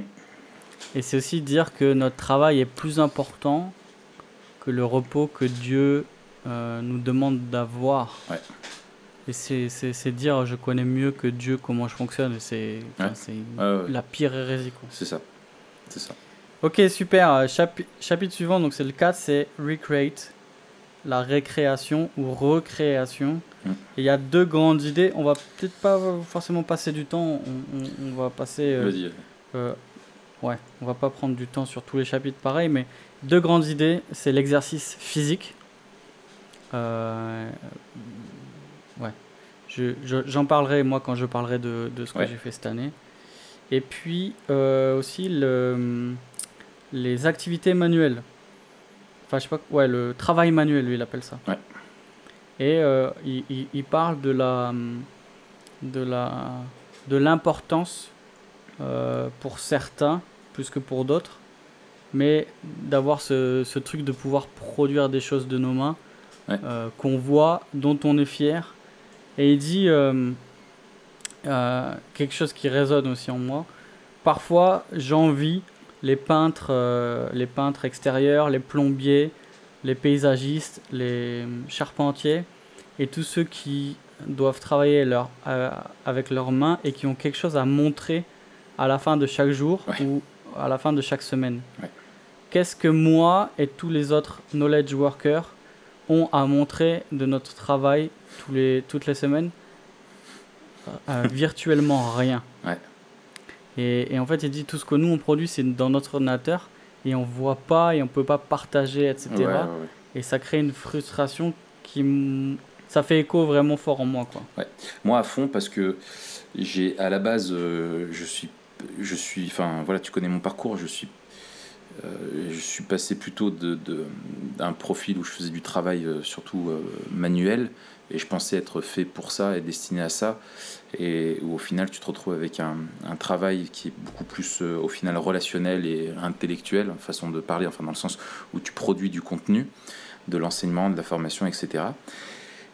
Speaker 2: Et c'est aussi dire que notre travail est plus important que le repos que Dieu euh, nous demande d'avoir.
Speaker 1: Ouais.
Speaker 2: Et c'est, dire je connais mieux que Dieu comment je fonctionne. Et c'est,
Speaker 1: Ouais.
Speaker 2: la pire hérésie.
Speaker 1: C'est ça. C'est ça.
Speaker 2: Ok, super. Euh, chapi- chapitre suivant, donc c'est le 4, c'est Recreate, la récréation ou recréation.
Speaker 1: Mm.
Speaker 2: Et il y a deux grandes idées. On va peut-être pas forcément passer du temps. On, on- on va passer. euh,
Speaker 1: Vas-y.
Speaker 2: euh, ouais, on va pas prendre du temps sur tous les chapitres pareil, mais deux grandes idées. C'est l'exercice physique. Euh, ouais. Je- je- J'en parlerai moi quand je parlerai de, de ce que
Speaker 1: Ouais.
Speaker 2: j'ai fait cette année. Et puis euh, aussi le, les activités manuelles. Enfin, je sais pas. Ouais, le travail manuel, lui, il appelle ça.
Speaker 1: Ouais.
Speaker 2: Et euh, il, il- il parle de la de la de l'importance euh, pour certains plus que pour d'autres, mais d'avoir ce, ce truc de pouvoir produire des choses de nos mains
Speaker 1: Ouais.
Speaker 2: euh, qu'on voit, dont on est fier. Et il dit euh, euh, quelque chose qui résonne aussi en moi. Parfois, j'envie les peintres, les peintres extérieurs, les plombiers, les paysagistes, les charpentiers et tous ceux qui doivent travailler leur, euh, avec leurs mains et qui ont quelque chose à montrer à la fin de chaque jour
Speaker 1: Ouais.
Speaker 2: ou à la fin de chaque semaine.
Speaker 1: Ouais.
Speaker 2: Qu'est-ce que moi et tous les autres knowledge workers ont à montrer de notre travail tous les, toutes les semaines Euh, Virtuellement rien.
Speaker 1: Ouais.
Speaker 2: Et, et en fait, il dit tout ce que nous on produit, c'est dans notre ordinateur et on voit pas et on peut pas partager, etc.
Speaker 1: Ouais, ouais, ouais.
Speaker 2: Et ça crée une frustration qui. Ça fait écho vraiment fort en moi, quoi.
Speaker 1: Moi à fond parce que j'ai à la base euh, je suis je suis enfin voilà tu connais mon parcours je suis je suis passé plutôt d'un profil où je faisais du travail euh, surtout euh, manuel et je pensais être fait pour ça et destiné à ça. Et où au final tu te retrouves avec un, travail qui est beaucoup plus euh, au final relationnel et intellectuel façon de parler enfin dans le sens où tu produis du contenu de l'enseignement de la formation etc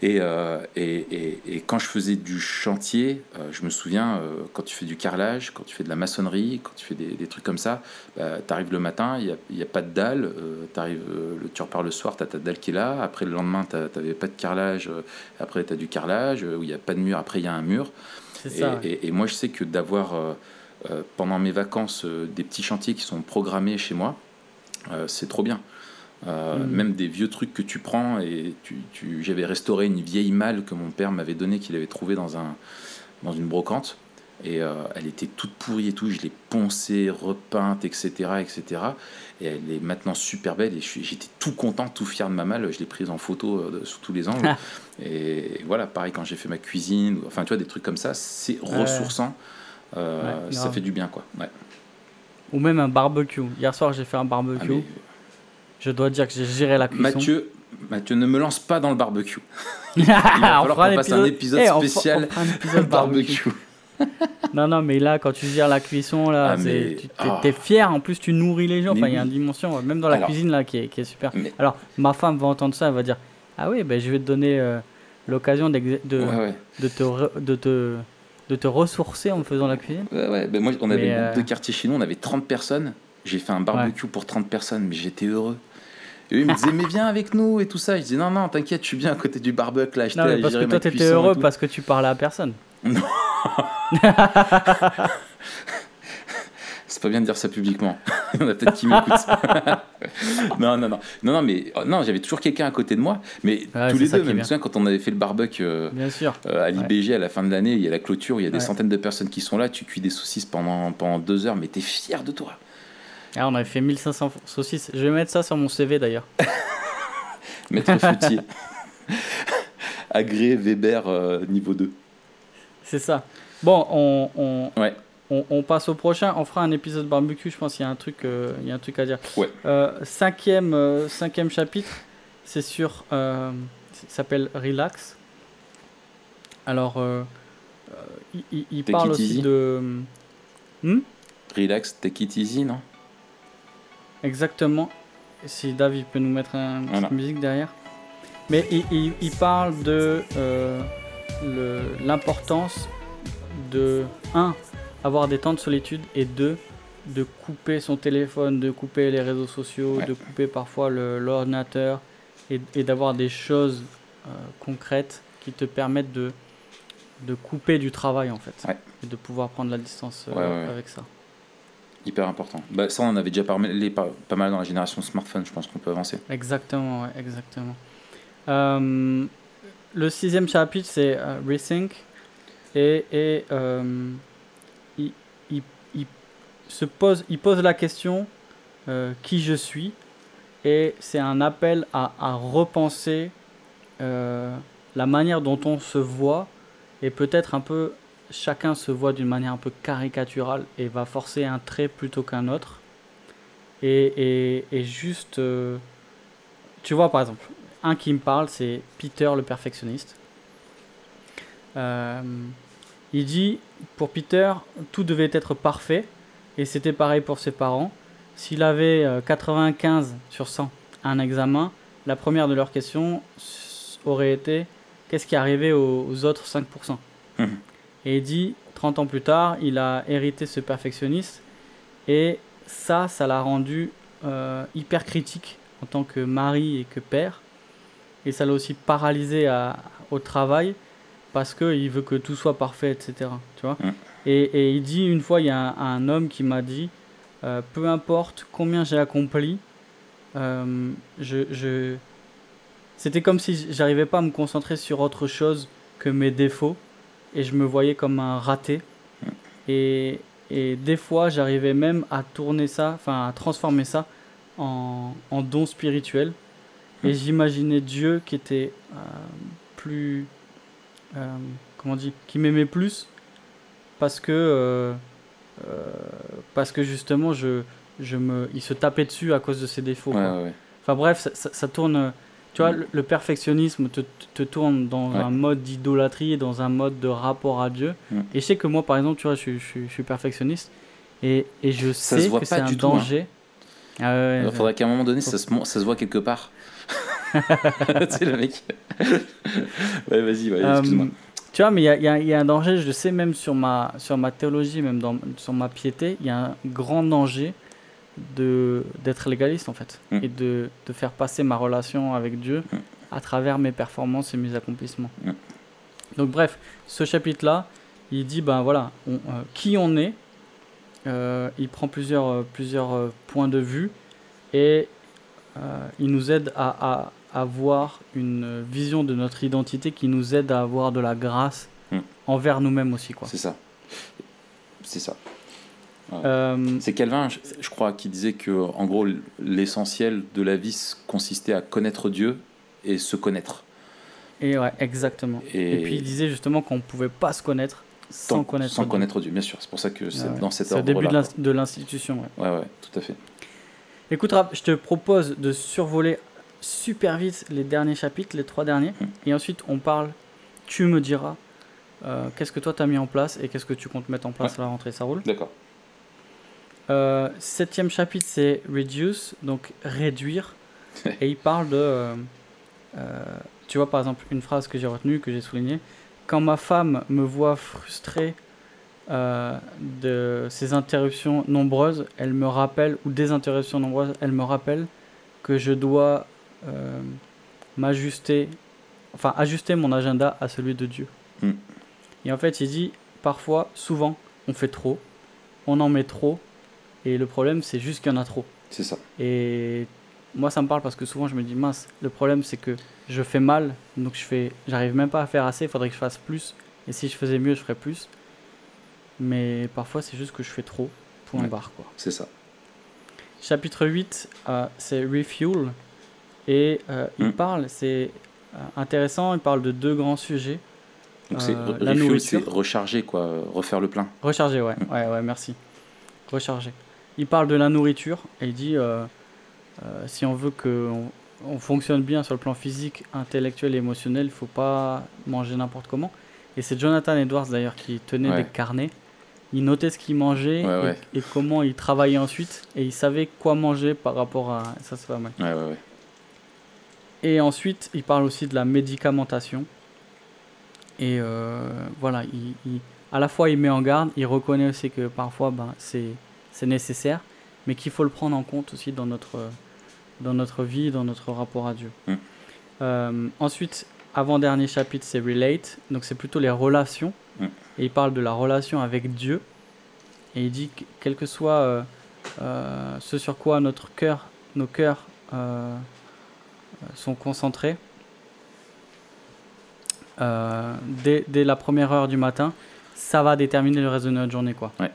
Speaker 1: et, euh, et, et- et quand je faisais du chantier, euh, je me souviens, euh, quand tu fais du carrelage, quand tu fais de la maçonnerie, quand tu fais des, des trucs comme ça, tu arrives le matin, il n'y a, pas de dalle, le, tu repars le soir, tu as ta dalle qui est là, après le lendemain, tu n'avais pas de carrelage, après tu as du carrelage, où il n'y a pas de mur, après il y a un mur.
Speaker 2: Ça.
Speaker 1: et- et moi, je sais que d'avoir pendant mes vacances des petits chantiers qui sont programmés chez moi, c'est trop bien. Euh,
Speaker 2: Mhm.
Speaker 1: Même des vieux trucs que tu prends et tu, tu- j'avais restauré une vieille malle que mon père m'avait donnée qu'il avait trouvée dans, un, dans une brocante et euh, elle était toute pourrie et tout, je l'ai poncée, repeinte, etc., etc. Et elle est maintenant super belle et j'étais tout content, tout fier de ma malle. Je l'ai prise en photo euh, sous tous les angles. et voilà, pareil quand j'ai fait ma cuisine, enfin tu vois des trucs comme ça, c'est ressourçant.
Speaker 2: Ouais,
Speaker 1: ça fait du bien quoi. Ouais.
Speaker 2: Ou même un barbecue. Hier soir, j'ai fait un barbecue.
Speaker 1: Ah, mais,
Speaker 2: Je dois dire que j'ai géré la cuisson.
Speaker 1: Mathieu, Mathieu, ne me lance pas dans le barbecue.
Speaker 2: Il
Speaker 1: va falloir qu'on fasse un épisode
Speaker 2: Eh,
Speaker 1: spécial
Speaker 2: on fera un épisode barbecue. Non, non, mais là, quand tu gères la cuisson, là,
Speaker 1: Ah, mais-
Speaker 2: tu t'es,
Speaker 1: ah.
Speaker 2: fier. En plus, tu nourris les gens.
Speaker 1: Mais
Speaker 2: Enfin, il y a une dimension, même dans la
Speaker 1: Alors.
Speaker 2: cuisine, là, qui est, qui est super.
Speaker 1: Mais-
Speaker 2: Alors, ma femme va entendre ça, elle va dire Ah oui, ben, je vais te donner euh, l'occasion de,
Speaker 1: Ouais, ouais.
Speaker 2: de, te re- de, te, de te ressourcer en faisant la cuisine.
Speaker 1: Ouais, ouais. Ben, moi, on avait
Speaker 2: euh,
Speaker 1: de quartier chez nous, on avait 30 personnes. J'ai fait un barbecue pour 30 personnes, mais j'étais heureux. Et eux, ils me disaient, mais viens avec nous et tout ça. Je disais, non, non, t'inquiète, je suis bien à côté du barbecue là.
Speaker 2: Non, mais parce que toi, t'étais heureux parce que tu parlais à personne.
Speaker 1: C'est pas bien de dire ça publiquement. Il y en a peut-être qui m'écoutent. non, non, non. Non, non, mais oh, non, j'avais toujours quelqu'un à côté de moi. Mais
Speaker 2: Ouais,
Speaker 1: tous les deux, même, souviens quand on avait fait le barbecue euh,
Speaker 2: Bien sûr.
Speaker 1: euh, à l'IBG à la fin de l'année, il y a la clôture, il y a des
Speaker 2: Ouais.
Speaker 1: centaines de personnes qui sont là, tu cuis des saucisses pendant, pendant deux heures, mais t'es fier de toi.
Speaker 2: Ah, on avait fait 1500 saucisses. Je vais mettre ça sur mon CV d'ailleurs.
Speaker 1: Maître Foutier. Agré Weber euh, niveau 2.
Speaker 2: C'est ça. Bon, on, on,
Speaker 1: Ouais.
Speaker 2: on, on passe au prochain. On fera un épisode barbecue. Je pense qu'il y a un truc, euh, il y a un truc à dire.
Speaker 1: Ouais.
Speaker 2: Euh, cinquième, cinquième chapitre, c'est sur. Ça s'appelle Relax. Alors, il, il- il parle aussi
Speaker 1: easy.
Speaker 2: de. Hmm?
Speaker 1: Relax, take it easy, non?
Speaker 2: Exactement. Si David peut nous mettre un- une petite musique derrière. Mais il, il- il parle de euh, l'importance de, un, avoir des temps de solitude et deux, de couper son téléphone, de couper les réseaux sociaux,
Speaker 1: Ouais.
Speaker 2: de couper parfois l'ordinateur et, et d'avoir des choses euh, concrètes qui te permettent de, de couper du travail en fait.
Speaker 1: Ouais.
Speaker 2: Et de pouvoir prendre la distance euh,
Speaker 1: ouais.
Speaker 2: avec ça.
Speaker 1: Hyper important. Bah, ça, on avait déjà parlé pas, pas mal dans la génération smartphone, je pense qu'on peut avancer.
Speaker 2: Exactement, exactement. Euh, le sixième chapitre, c'est euh, Rethink. Et, euh, il, se pose, il pose la question qui je suis. Et c'est un appel à, repenser la manière dont on se voit. Et peut-être un peu, chacun se voit d'une manière un peu caricaturale et va forcer un trait plutôt qu'un autre. Et, juste, euh, tu vois par exemple, un qui me parle, c'est Peter le perfectionniste. Euh, il dit, pour Peter, tout devait être parfait, et c'était pareil pour ses parents. S'il avait euh, 95 sur 100 à un examen, la première de leurs questions aurait été qu'est-ce qui arrivé aux, aux autres 5%
Speaker 1: Mhm.
Speaker 2: Et il dit, 30 ans plus tard, il a hérité ce perfectionniste, et ça, ça l'a rendu euh, hyper critique en tant que mari et que père. Et ça l'a aussi paralysé à- au travail parce qu'il veut que tout soit parfait, etc. Tu vois
Speaker 1: Mm.
Speaker 2: et, et il dit, une fois, il y a un, un homme qui m'a dit, euh, peu importe combien j'ai accompli, euh, je, je... c'était comme si j'arrivais pas à me concentrer sur autre chose que mes défauts et je me voyais comme un raté. Et, et des fois, j'arrivais même à tourner ça, enfin à transformer ça en, en don spirituel. Et j'imaginais Dieu qui était euh, plus. euh, comment on dit Qui m'aimait plus parce que. euh, parce que justement, je, je me, il se tapait dessus à cause de ses défauts.
Speaker 1: Ouais,
Speaker 2: quoi.
Speaker 1: ouais, ouais.
Speaker 2: Enfin bref, ça, ça- ça tourne. Tu vois, le, le perfectionnisme te, te tourne dans
Speaker 1: Ouais.
Speaker 2: un mode d'idolâtrie et dans un mode de rapport à Dieu.
Speaker 1: Mm.
Speaker 2: Et je sais que moi, par exemple, tu vois, je, suis- je, suis- je suis perfectionniste et, et je
Speaker 1: Ça
Speaker 2: sais que c'est un
Speaker 1: du tout, hein.
Speaker 2: danger. Ah ouais,
Speaker 1: Il
Speaker 2: ouais,
Speaker 1: faudrait qu'à un moment donné, ça se, ça se voit quelque part. tu sais, le mec. ouais, vas-y, ouais,
Speaker 2: Euh,
Speaker 1: excuse-moi.
Speaker 2: tu vois, mais il y y y a un danger, je le sais même sur ma, sur ma théologie, même dans, sur ma piété, il y a un grand danger d'être légaliste en fait
Speaker 1: Mm.
Speaker 2: et de, de faire passer ma relation avec Dieu
Speaker 1: Mm.
Speaker 2: à travers mes performances et mes accomplissements.
Speaker 1: Mm.
Speaker 2: Donc bref, ce chapitre-là, il dit ben voilà, on- euh, qui on est euh, il prend plusieurs, euh, plusieurs points de vue et il nous aide à, à avoir une vision de notre identité qui nous aide à avoir de la grâce envers nous-mêmes aussi. Quoi.
Speaker 1: C'est ça. C'est ça.
Speaker 2: Euh,
Speaker 1: C'est Calvin, je, crois, qui disait que, en gros, l'essentiel de la vie consistait à connaître Dieu et se connaître.
Speaker 2: et ouais, exactement.
Speaker 1: Et,
Speaker 2: Et, puis il disait justement qu'on ne pouvait pas se connaître sans
Speaker 1: sans
Speaker 2: connaître
Speaker 1: sans
Speaker 2: Dieu.
Speaker 1: connaître Dieu, bien sûr. C'est pour ça que c'est
Speaker 2: Ah ouais.
Speaker 1: dans cet
Speaker 2: C'est le début de
Speaker 1: ordre-là.
Speaker 2: l'ins- de l'institution. ouais.
Speaker 1: Ouais, ouais, tout à fait.
Speaker 2: Écoute, Raph, je te propose de survoler super vite les derniers chapitres, les trois derniers,
Speaker 1: Mm.
Speaker 2: et ensuite on parle. Tu me diras euh, qu'est-ce que toi t'as mis en place et qu'est-ce que tu comptes mettre en place à la rentrée. Ça roule?
Speaker 1: D'accord.
Speaker 2: Euh, Septième chapitre, c'est reduce, donc réduire, et il parle de. euh, euh, tu vois, par exemple, une phrase que j'ai retenue, que j'ai soulignée. Quand ma femme me voit frustrée de ces interruptions nombreuses, elle me rappelle, ou des interruptions nombreuses, elle me rappelle que je dois m'ajuster, enfin ajuster mon agenda à celui de Dieu.
Speaker 1: Mm.
Speaker 2: Et en fait, il dit, parfois, souvent, on fait trop, on en met trop, et le problème, c'est juste qu'il y en a trop.
Speaker 1: C'est ça.
Speaker 2: Et moi, ça me parle parce que souvent, je me dis, mince, le problème, c'est que je fais mal, donc je fais, j'arrive même pas à faire assez, il faudrait que je fasse plus. Et si je faisais mieux, je ferais plus. Mais parfois, c'est juste que je fais trop. Point
Speaker 1: Ouais.
Speaker 2: barre, quoi.
Speaker 1: C'est ça.
Speaker 2: Chapitre 8, euh, c'est Refuel. Et euh, il
Speaker 1: Mm.
Speaker 2: parle, c'est euh, intéressant, il parle de deux grands sujets.
Speaker 1: Donc c'est
Speaker 2: Euh,
Speaker 1: refuel, c'est recharger, quoi, refaire le plein.
Speaker 2: Recharger, ouais.
Speaker 1: Mm.
Speaker 2: Ouais, ouais, merci. Recharger. Il parle de la nourriture et il dit euh, euh, si on veut que on, on fonctionne bien sur le plan physique, intellectuel et émotionnel, il faut pas manger n'importe comment. Et c'est Jonathan Edwards d'ailleurs qui tenait
Speaker 1: Ouais.
Speaker 2: des carnets. Il notait ce qu'il mangeait
Speaker 1: Ouais,
Speaker 2: et,
Speaker 1: ouais.
Speaker 2: et comment il travaillait ensuite. Et il savait quoi manger par rapport à. Ça, c'est pas mal. Et ensuite, il parle aussi de la médicamentation. Et euh, voilà, il, il- à la fois il met en garde, il reconnaît aussi que parfois ben, c'est c'est nécessaire, mais qu'il faut le prendre en compte aussi dans notre, dans notre vie, dans notre rapport à Dieu.
Speaker 1: Mm.
Speaker 2: Euh, ensuite, avant-dernier chapitre, c'est Relate, donc c'est plutôt les relations.
Speaker 1: Mm.
Speaker 2: Et il parle de la relation avec Dieu. Et il dit que quel que soit euh, euh, ce sur quoi notre cœur, nos cœurs sont concentrés, dès, dès la première heure du matin, ça va déterminer le reste de notre journée. Quoi.
Speaker 1: Ouais.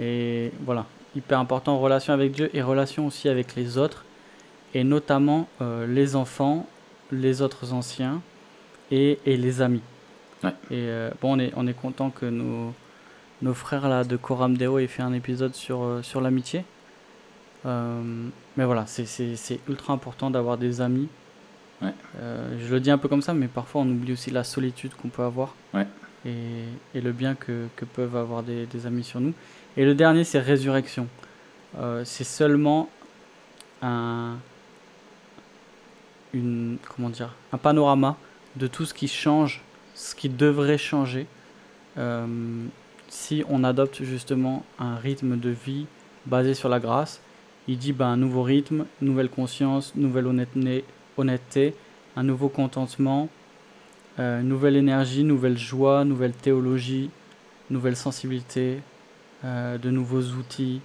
Speaker 2: Et voilà, hyper important, relation avec Dieu et relation aussi avec les autres, et notamment euh, les enfants, les autres anciens et, et les amis.
Speaker 1: Ouais.
Speaker 2: Et euh, bon, on est, on est content que nos, nos frères là, de Coram Deo aient fait un épisode sur, euh, sur l'amitié. Mais voilà, c'est- ultra important d'avoir des amis.
Speaker 1: Ouais.
Speaker 2: Je le dis un peu comme ça, mais parfois on oublie aussi la solitude qu'on peut avoir
Speaker 1: Ouais.
Speaker 2: et, et le bien que, que peuvent avoir des, des amis sur nous. Et le dernier, c'est résurrection. Euh, c'est seulement un, une, comment dire, un panorama de tout ce qui change, ce qui devrait changer euh, si on adopte justement un rythme de vie basé sur la grâce. Il dit ben, un nouveau rythme, nouvelle conscience, nouvelle honnêteté, un nouveau contentement, euh, nouvelle énergie, nouvelle joie, nouvelle théologie, nouvelle sensibilité, euh, de nouveaux outils,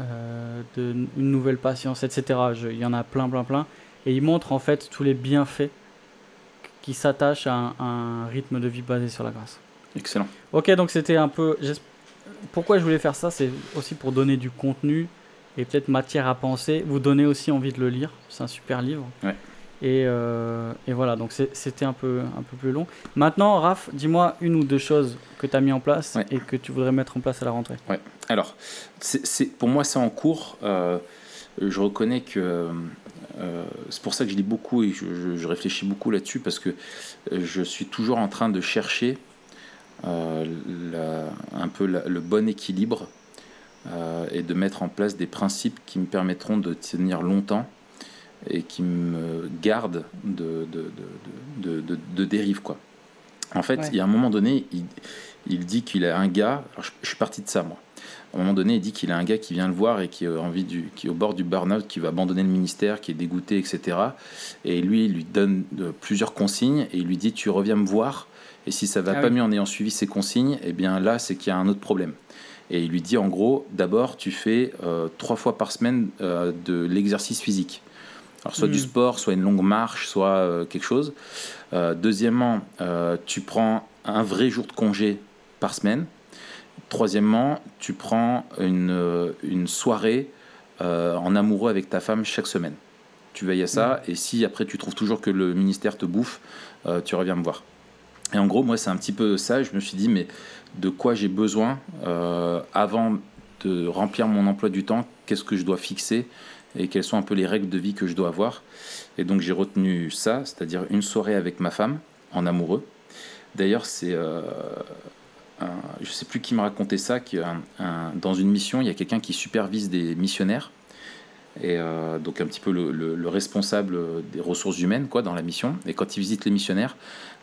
Speaker 2: euh, de, une nouvelle patience, etc. Je- il y en a plein, plein, plein. Et il montre en fait tous les bienfaits qui s'attachent à, un- à un rythme de vie basé sur la grâce.
Speaker 1: Excellent.
Speaker 2: Ok, donc c'était un peu. Pourquoi je voulais faire ça C'est aussi pour donner du contenu et peut-être matière à penser, vous donner aussi envie de le lire. C'est un super livre.
Speaker 1: Ouais.
Speaker 2: Et, euh, et voilà, donc c'était un peu, un peu plus long. Maintenant, Raph, dis-moi une ou deux choses que tu as mis en place
Speaker 1: Ouais.
Speaker 2: et que tu voudrais mettre en place à la rentrée.
Speaker 1: Alors, c'est, c'est- pour moi, c'est en cours. Euh, je reconnais que euh, c'est pour ça que je lis beaucoup et je, je- je réfléchis beaucoup là-dessus parce que je suis toujours en train de chercher euh, la- un peu la- le bon équilibre euh, et de mettre en place des principes qui me permettront de tenir longtemps et qui me gardent de, de, de, de, de- de dérive. Quoi. En fait,
Speaker 2: Ouais.
Speaker 1: il y a un moment donné, il, il dit qu'il a un gars, alors je, je suis parti de ça moi, à un moment donné, il dit qu'il a un gars qui vient le voir et qui, a envie du, qui est au bord du burn-out, qui va abandonner le ministère, qui est dégoûté, etc. Et lui, il lui donne euh, plusieurs consignes et il lui dit Tu reviens me voir. Et si ça va
Speaker 2: Ah
Speaker 1: pas
Speaker 2: oui.
Speaker 1: mieux en ayant suivi ces consignes, eh bien là, c'est qu'il y a un autre problème. Et il lui dit en gros, d'abord, tu fais euh, trois fois par semaine euh, de l'exercice physique. Alors, soit du
Speaker 2: Mm.
Speaker 1: sport, soit une longue marche, soit euh, quelque chose. Euh, deuxièmement, euh, tu prends un vrai jour de congé par semaine. Troisièmement, tu prends une, une soirée en amoureux avec ta femme chaque semaine. Tu veilles à ça, et si après tu trouves toujours que le ministère te bouffe, tu reviens me voir. Et en gros, moi, c'est un petit peu ça. Je me suis dit, mais de quoi j'ai besoin avant de remplir mon emploi du temps? Qu'est-ce que je dois fixer Et quelles sont un peu les règles de vie que je dois avoir Et donc, j'ai retenu ça, c'est-à-dire une soirée avec ma femme, en amoureux. D'ailleurs, c'est. euh, un- je sais plus qui me racontait ça, que un- dans une mission, il y a quelqu'un qui supervise des missionnaires. Et euh, donc un petit peu le, le- le responsable des ressources humaines quoi, dans la mission. Et quand ils visitent les missionnaires,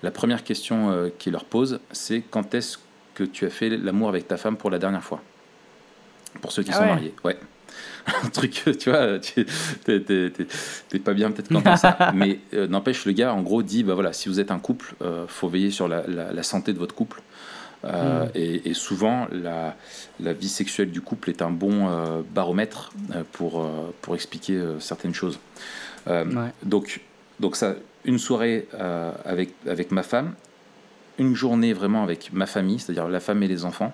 Speaker 1: la première question euh, qu'il leur pose, c'est quand est-ce que tu as fait l'amour avec ta femme pour la dernière fois? Pour ceux qui
Speaker 2: Ah
Speaker 1: sont
Speaker 2: ouais.
Speaker 1: mariés. Ouais. Un truc, tu vois, tu t'es, pas bien peut-être quand ça. Mais euh, n'empêche, le gars, en gros, dit, bah voilà, si vous êtes un couple, euh, faut veiller sur la, la- la santé de votre couple. Euh,
Speaker 2: Mm.
Speaker 1: et, et souvent, la, la vie sexuelle du couple est un bon euh, baromètre euh, pour, pour expliquer certaines choses.
Speaker 2: Ouais.
Speaker 1: donc, donc ça, une soirée avec, avec ma femme, une journée vraiment avec ma famille, c'est-à-dire la femme et les enfants.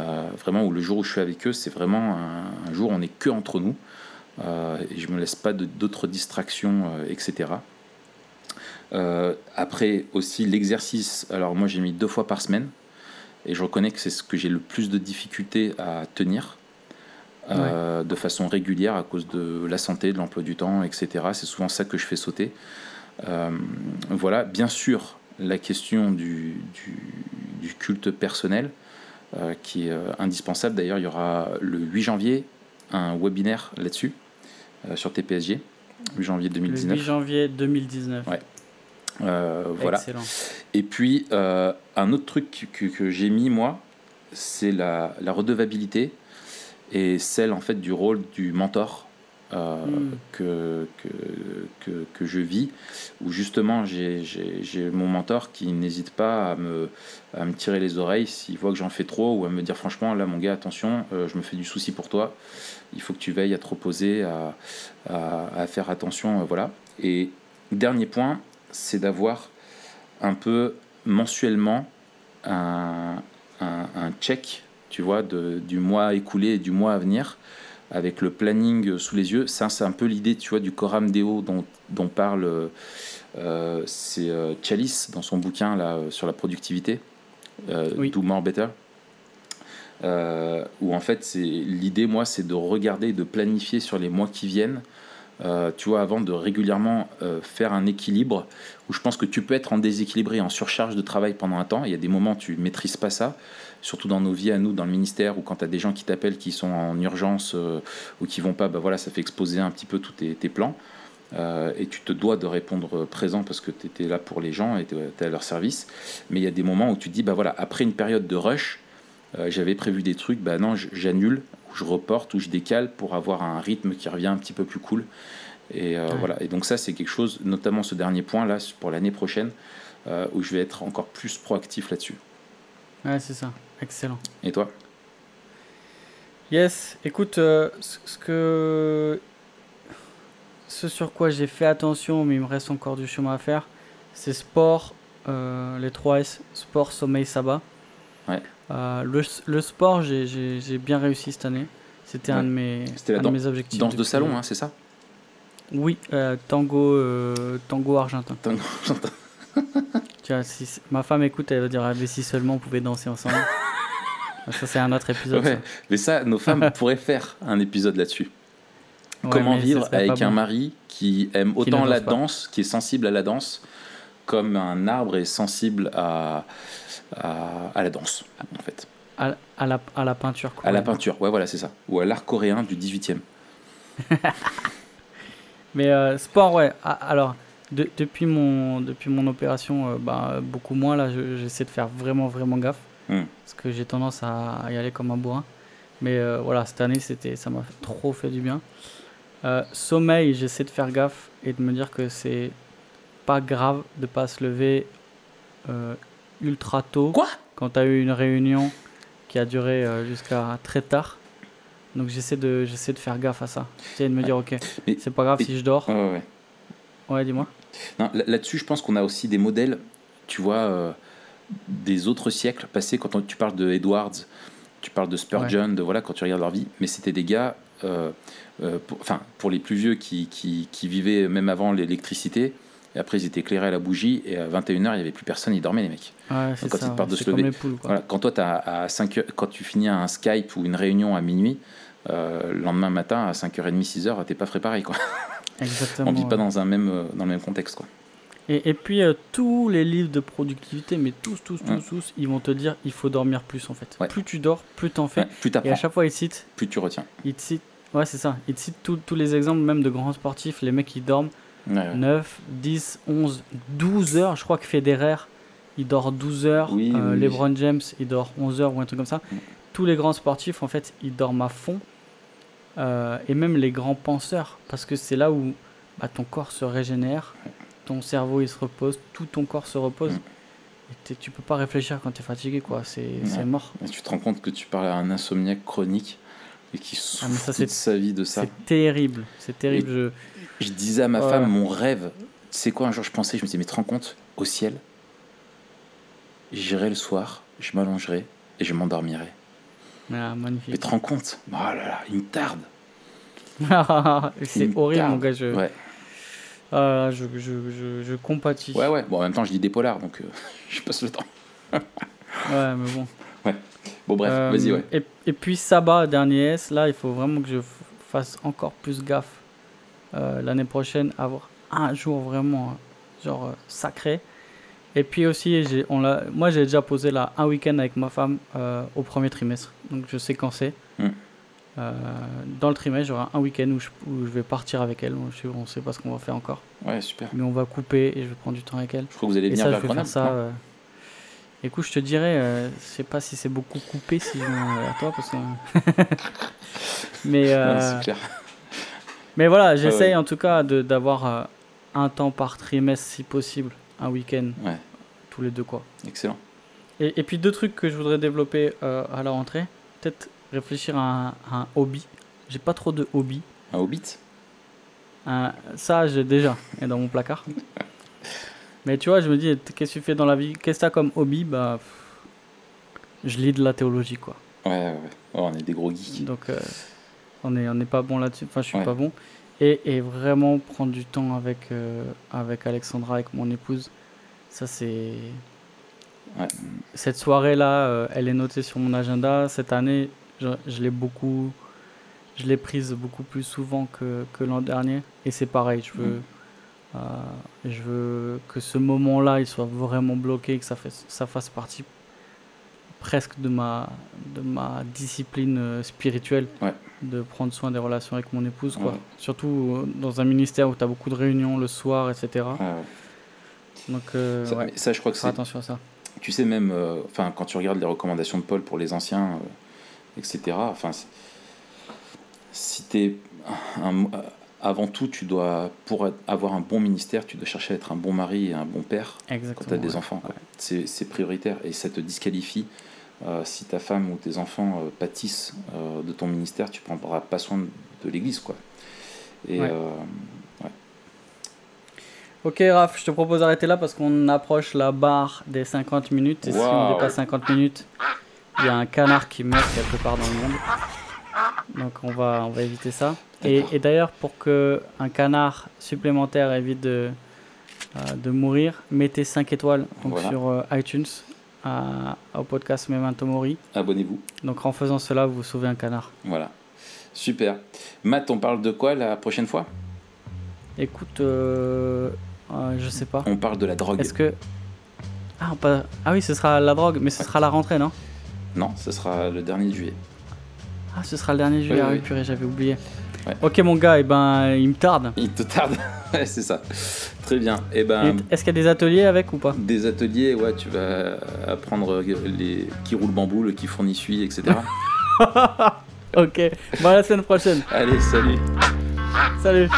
Speaker 1: Euh, vraiment, où le jour où je suis avec eux, c'est vraiment un, un jour où on n'est que entre nous. Euh, et je me laisse pas d'autres distractions, euh, etc. Euh, après aussi l'exercice. Alors moi j'ai mis deux fois par semaine et je reconnais que c'est ce que j'ai le plus de difficultés à tenir de façon régulière à cause de la santé, de l'emploi du temps, etc. C'est souvent ça que je fais sauter. Voilà, bien sûr, la question du, du, du culte personnel qui est euh, indispensable. D'ailleurs, il y aura le 8 janvier un webinaire là-dessus euh, sur TPSG, 8 janvier
Speaker 2: Le
Speaker 1: 2019.
Speaker 2: 8 janvier 2019.
Speaker 1: Ouais. Euh, voilà.
Speaker 2: Excellent.
Speaker 1: Et puis, euh, un autre truc que, que j'ai mis, moi, c'est la, la redevabilité et celle, en fait, du rôle du mentor euh,
Speaker 2: Mm.
Speaker 1: que, que, que, je vis, où justement, j'ai- mon mentor qui n'hésite pas à me, à me tirer les oreilles s'il voit que j'en fais trop, ou à me dire, franchement, là, mon gars, attention, euh, je me fais du souci pour toi, il faut que tu veilles à te reposer, à, à, à faire attention, euh, voilà. Et dernier point, c'est d'avoir un peu mensuellement un, un, un check, tu vois, de, du mois écoulé et du mois à venir, avec le planning sous les yeux. Ça, c'est un peu l'idée, tu vois, du Coram Deo dont, dont parle euh, c'est euh, Chalice dans son bouquin là, euh, sur la productivité, euh,
Speaker 2: Oui.
Speaker 1: Do More Better. Où en fait, c'est l'idée, moi, c'est de regarder, de planifier sur les mois qui viennent, euh, tu vois, avant de régulièrement euh, faire un équilibre, où je pense que tu peux être en déséquilibré, en surcharge de travail pendant un temps. Il y a des moments où tu maîtrises pas ça, surtout dans nos vies à nous, dans le ministère, ou quand tu as des gens qui t'appellent qui sont en urgence euh, ou qui vont pas, bah voilà, ça fait exploser un petit peu tous tes, plans. Et tu te dois de répondre présent parce que tu étais là pour les gens et tu es à leur service. Mais il y a des moments où tu te dis, bah voilà, après une période de rush, j'avais prévu des trucs, bah non, j'annule, je reporte, ou je décale pour avoir un rythme qui revient un petit peu plus cool. Et euh,
Speaker 2: Ouais.
Speaker 1: voilà. Et donc ça, c'est quelque chose, notamment ce dernier point là pour l'année prochaine, euh, où je vais être encore plus proactif là-dessus.
Speaker 2: Ouais, c'est ça. Excellent.
Speaker 1: Et toi?
Speaker 2: Yes, écoute, euh, ce que. Ce sur quoi j'ai fait attention, mais il me reste encore du chemin à faire, c'est sport, les 3 S, sport, sommeil, sabbat.
Speaker 1: Ouais.
Speaker 2: Euh, le, le sport, j'ai- bien réussi cette année. C'était un de mes, un de objectifs.
Speaker 1: Danse de salon, hein, c'est ça?
Speaker 2: Oui, euh, tango, euh, tango argentin.
Speaker 1: Tango
Speaker 2: Tu vois, si si- ma femme écoute, elle va dire ah, mais si seulement on pouvait danser ensemble. ça, c'est un autre épisode.
Speaker 1: Ouais. Mais ça, nos femmes pourraient faire un épisode là-dessus.
Speaker 2: Ouais,
Speaker 1: Comment vivre avec un
Speaker 2: bon.
Speaker 1: mari qui aime autant la
Speaker 2: danse pas.
Speaker 1: danse, qui est sensible à la danse, comme un arbre est sensible à, à, à la danse, en fait.
Speaker 2: à, à la, à la peinture.
Speaker 1: À la peinture, ouais, voilà, c'est ça. Ou à l'art coréen du 18e.
Speaker 2: Mais euh, sport, ouais. Ah, alors, de- depuis, mon, depuis mon opération, euh, bah, beaucoup moins. Là, je- j'essaie de faire vraiment, vraiment gaffe.
Speaker 1: Hmm.
Speaker 2: Parce que j'ai tendance à, y aller comme un bourrin. Mais euh, voilà, cette année, c'était, ça m'a trop fait du bien. Sommeil, j'essaie de faire gaffe et de me dire que c'est pas grave de pas se lever euh, ultra tôt.
Speaker 1: Quoi?
Speaker 2: Quand tu as eu une réunion qui a duré euh, jusqu'à très tard. Donc j'essaie de, j'essaie de faire gaffe à ça. J'essaie de me dire, ok,
Speaker 1: Mais-
Speaker 2: c'est pas grave
Speaker 1: mais-
Speaker 2: si je dors.
Speaker 1: Ouais, ouais, ouais.
Speaker 2: Ouais, dis-moi.
Speaker 1: Non, Là-dessus, je pense qu'on a aussi des modèles, tu vois, euh, des autres siècles passés. Quand on- tu parles de Edwards, tu parles de Spurgeon, de voilà, quand tu regardes leur vie, mais c'était des gars, euh, pour, enfin, pour les plus vieux qui, qui, qui vivaient même avant l'électricité. Et après, ils étaient éclairés à la bougie, et à 21h, il n'y avait plus personne, ils dormaient, les mecs.
Speaker 2: Ouais,
Speaker 1: quand
Speaker 2: ça.
Speaker 1: ils partent de se lever.
Speaker 2: poules.
Speaker 1: Voilà, quand toi, as, à 5 heures, quand tu finis un Skype ou une réunion à minuit, euh, le lendemain matin, à 5h30, 6h, t'es pas préparé. Quoi.
Speaker 2: Exactement.
Speaker 1: On vit pas dans, un même, euh, dans le même contexte. Quoi.
Speaker 2: Et, et puis euh, tous les livres de productivité, mais tous, tous, tous,
Speaker 1: Ouais.
Speaker 2: tous, ils vont te dire il faut dormir plus en fait. Plus tu dors, plus t'en fais.
Speaker 1: Plus
Speaker 2: Et à chaque fois, ils citent,
Speaker 1: plus tu retiens.
Speaker 2: ils te citent, ouais, c'est ça. Ils te citent tous- tous les exemples, même de grands sportifs, les mecs qui dorment
Speaker 1: Ouais, ouais.
Speaker 2: 9, 10, 11, 12 heures. Je crois que Federer, il dort 12 heures.
Speaker 1: Oui,
Speaker 2: Euh,
Speaker 1: oui, oui.
Speaker 2: LeBron James, il dort 11 heures ou un truc comme ça.
Speaker 1: Mm.
Speaker 2: Tous les grands sportifs, en fait, ils dorment à fond. Euh, et même les grands penseurs, parce que c'est là où bah, ton corps se régénère, ton cerveau il se repose, tout ton corps se repose.
Speaker 1: Mm.
Speaker 2: Et tu peux pas réfléchir quand tu es fatigué, quoi. C'est mort.
Speaker 1: Et tu te rends compte que tu parles à un insomniaque chronique et qui souffre
Speaker 2: Ah, mais ça,
Speaker 1: toute sa vie de ça.
Speaker 2: C'est terrible. C'est terrible. Je...
Speaker 1: Je disais à ma femme, mon rêve, c'est quoi un jour je pensais, je me disais, mais te rends compte, au ciel, j'irai le soir, je m'allongerai et je m'endormirai.
Speaker 2: Ah,
Speaker 1: Mais
Speaker 2: magnifique.
Speaker 1: te rends compte? Oh là là, il me tarde.
Speaker 2: c'est horrible,
Speaker 1: tarde.
Speaker 2: mon gars. Je,
Speaker 1: Ouais.
Speaker 2: Ah, je, je, je, je compatis.
Speaker 1: ouais, ouais. Bon, en même temps, je lis des polars, donc euh, je passe le temps.
Speaker 2: Ouais, mais bon.
Speaker 1: Bon, bref,
Speaker 2: Euh,
Speaker 1: vas-y, ouais.
Speaker 2: Et, et puis Saba, dernier S, là, il faut vraiment que je fasse encore plus gaffe euh, l'année prochaine, avoir un jour vraiment euh, genre euh, sacré. Et puis aussi, on l'a, moi j'ai déjà posé là un week-end avec ma femme euh, au premier trimestre, donc je sais quand c'est.
Speaker 1: Mm.
Speaker 2: Euh, dans le trimestre, j'aurai un week-end où je, où je vais partir avec elle. On ne sait pas ce qu'on va faire encore,
Speaker 1: Ouais, super.
Speaker 2: mais on va couper et je vais prendre du temps avec elle.
Speaker 1: Je crois que vous allez
Speaker 2: Et
Speaker 1: venir
Speaker 2: je vais
Speaker 1: Grenoble.
Speaker 2: faire ça. Écoute, je te dirais, euh, je sais pas si c'est beaucoup coupé si je vers toi, parce que. mais, euh,
Speaker 1: clair.
Speaker 2: mais voilà, j'essaye
Speaker 1: ouais.
Speaker 2: en tout cas d'avoir euh, un temps par trimestre si possible, un week-end,
Speaker 1: Ouais.
Speaker 2: tous les deux quoi.
Speaker 1: Excellent.
Speaker 2: Et, et puis deux trucs que je voudrais développer euh, à la rentrée, peut-être réfléchir à un, à un hobby. J'ai pas trop de hobby.
Speaker 1: Un hobbit?
Speaker 2: Ça, j'ai déjà, est dans mon placard. Mais tu vois, je me dis, qu'est-ce que tu fais dans la vie? Qu'est-ce que tu as comme hobby? Bah, pff, je lis de la théologie, quoi.
Speaker 1: Ouais, ouais, ouais. Oh, on est des gros geeks.
Speaker 2: Donc, euh, on n'est on est pas bon là-dessus. Enfin, je suis
Speaker 1: Ouais.
Speaker 2: pas bon. Et, et vraiment prendre du temps avec, euh, avec Alexandra, avec mon épouse, ça c'est.
Speaker 1: Ouais.
Speaker 2: Cette soirée-là, euh, elle est notée sur mon agenda. Cette année, je, je l'ai beaucoup. Je l'ai prise beaucoup plus souvent que, que l'an dernier. Et c'est pareil, je veux.
Speaker 1: Mm.
Speaker 2: Euh, je veux que ce moment-là, il soit vraiment bloqué, que ça, fait, ça fasse partie presque de ma, de ma discipline euh, spirituelle
Speaker 1: Ouais.
Speaker 2: de prendre soin des relations avec mon épouse. Quoi.
Speaker 1: Ouais.
Speaker 2: Surtout euh, dans un ministère où tu as beaucoup de réunions le soir, etc.
Speaker 1: Ouais.
Speaker 2: Donc, euh,
Speaker 1: Ça, je crois que c'est
Speaker 2: attention à ça.
Speaker 1: tu sais même euh, quand tu regardes les recommandations de Paul pour les anciens euh, etc enfin si t'es un, euh, avant tout tu dois pour avoir un bon ministère tu dois chercher à être un bon mari et un bon père quand
Speaker 2: Exactement.
Speaker 1: tu as des
Speaker 2: ouais.
Speaker 1: enfants c'est prioritaire et ça te disqualifie euh, si ta femme ou tes enfants euh, pâtissent euh, de ton ministère tu prendras pas soin de l'église quoi et
Speaker 2: Ouais. Ok, Raph, je te propose d'arrêter là parce qu'on approche la barre des 50 minutes. Et si on dépasse 50 minutes, il y a un canard qui meurt quelque part dans le monde. Donc on va, on va éviter ça. Et, d'ailleurs, pour que un canard supplémentaire évite de, euh, de mourir, mettez 5 étoiles donc
Speaker 1: Voilà.
Speaker 2: sur euh, iTunes à- au podcast Memento Mori.
Speaker 1: abonnez-vous
Speaker 2: Donc en faisant cela, vous sauvez un canard.
Speaker 1: voilà super Matt on parle de quoi la prochaine fois?
Speaker 2: Écoute, euh, euh, je sais pas.
Speaker 1: on parle de la drogue
Speaker 2: Est-ce que. Ah, ah oui, ce sera la drogue, mais ce sera la rentrée, non?
Speaker 1: Non, ce sera le dernier de juillet.
Speaker 2: Ah, ce sera le dernier juillet.
Speaker 1: Oui,
Speaker 2: ah
Speaker 1: oui,
Speaker 2: purée, j'avais oublié.
Speaker 1: Ouais.
Speaker 2: Ok, mon gars, et ben, il me tarde.
Speaker 1: Il te tarde Ouais, c'est ça. Très bien. Et
Speaker 2: Et
Speaker 1: ben,
Speaker 2: Est-ce qu'il y a des ateliers avec ou pas?
Speaker 1: Des ateliers, ouais, tu vas apprendre les qui roule bambou, le qui fournit suie, etc.
Speaker 2: Ok, bon, à la semaine prochaine.
Speaker 1: Allez, salut
Speaker 2: Salut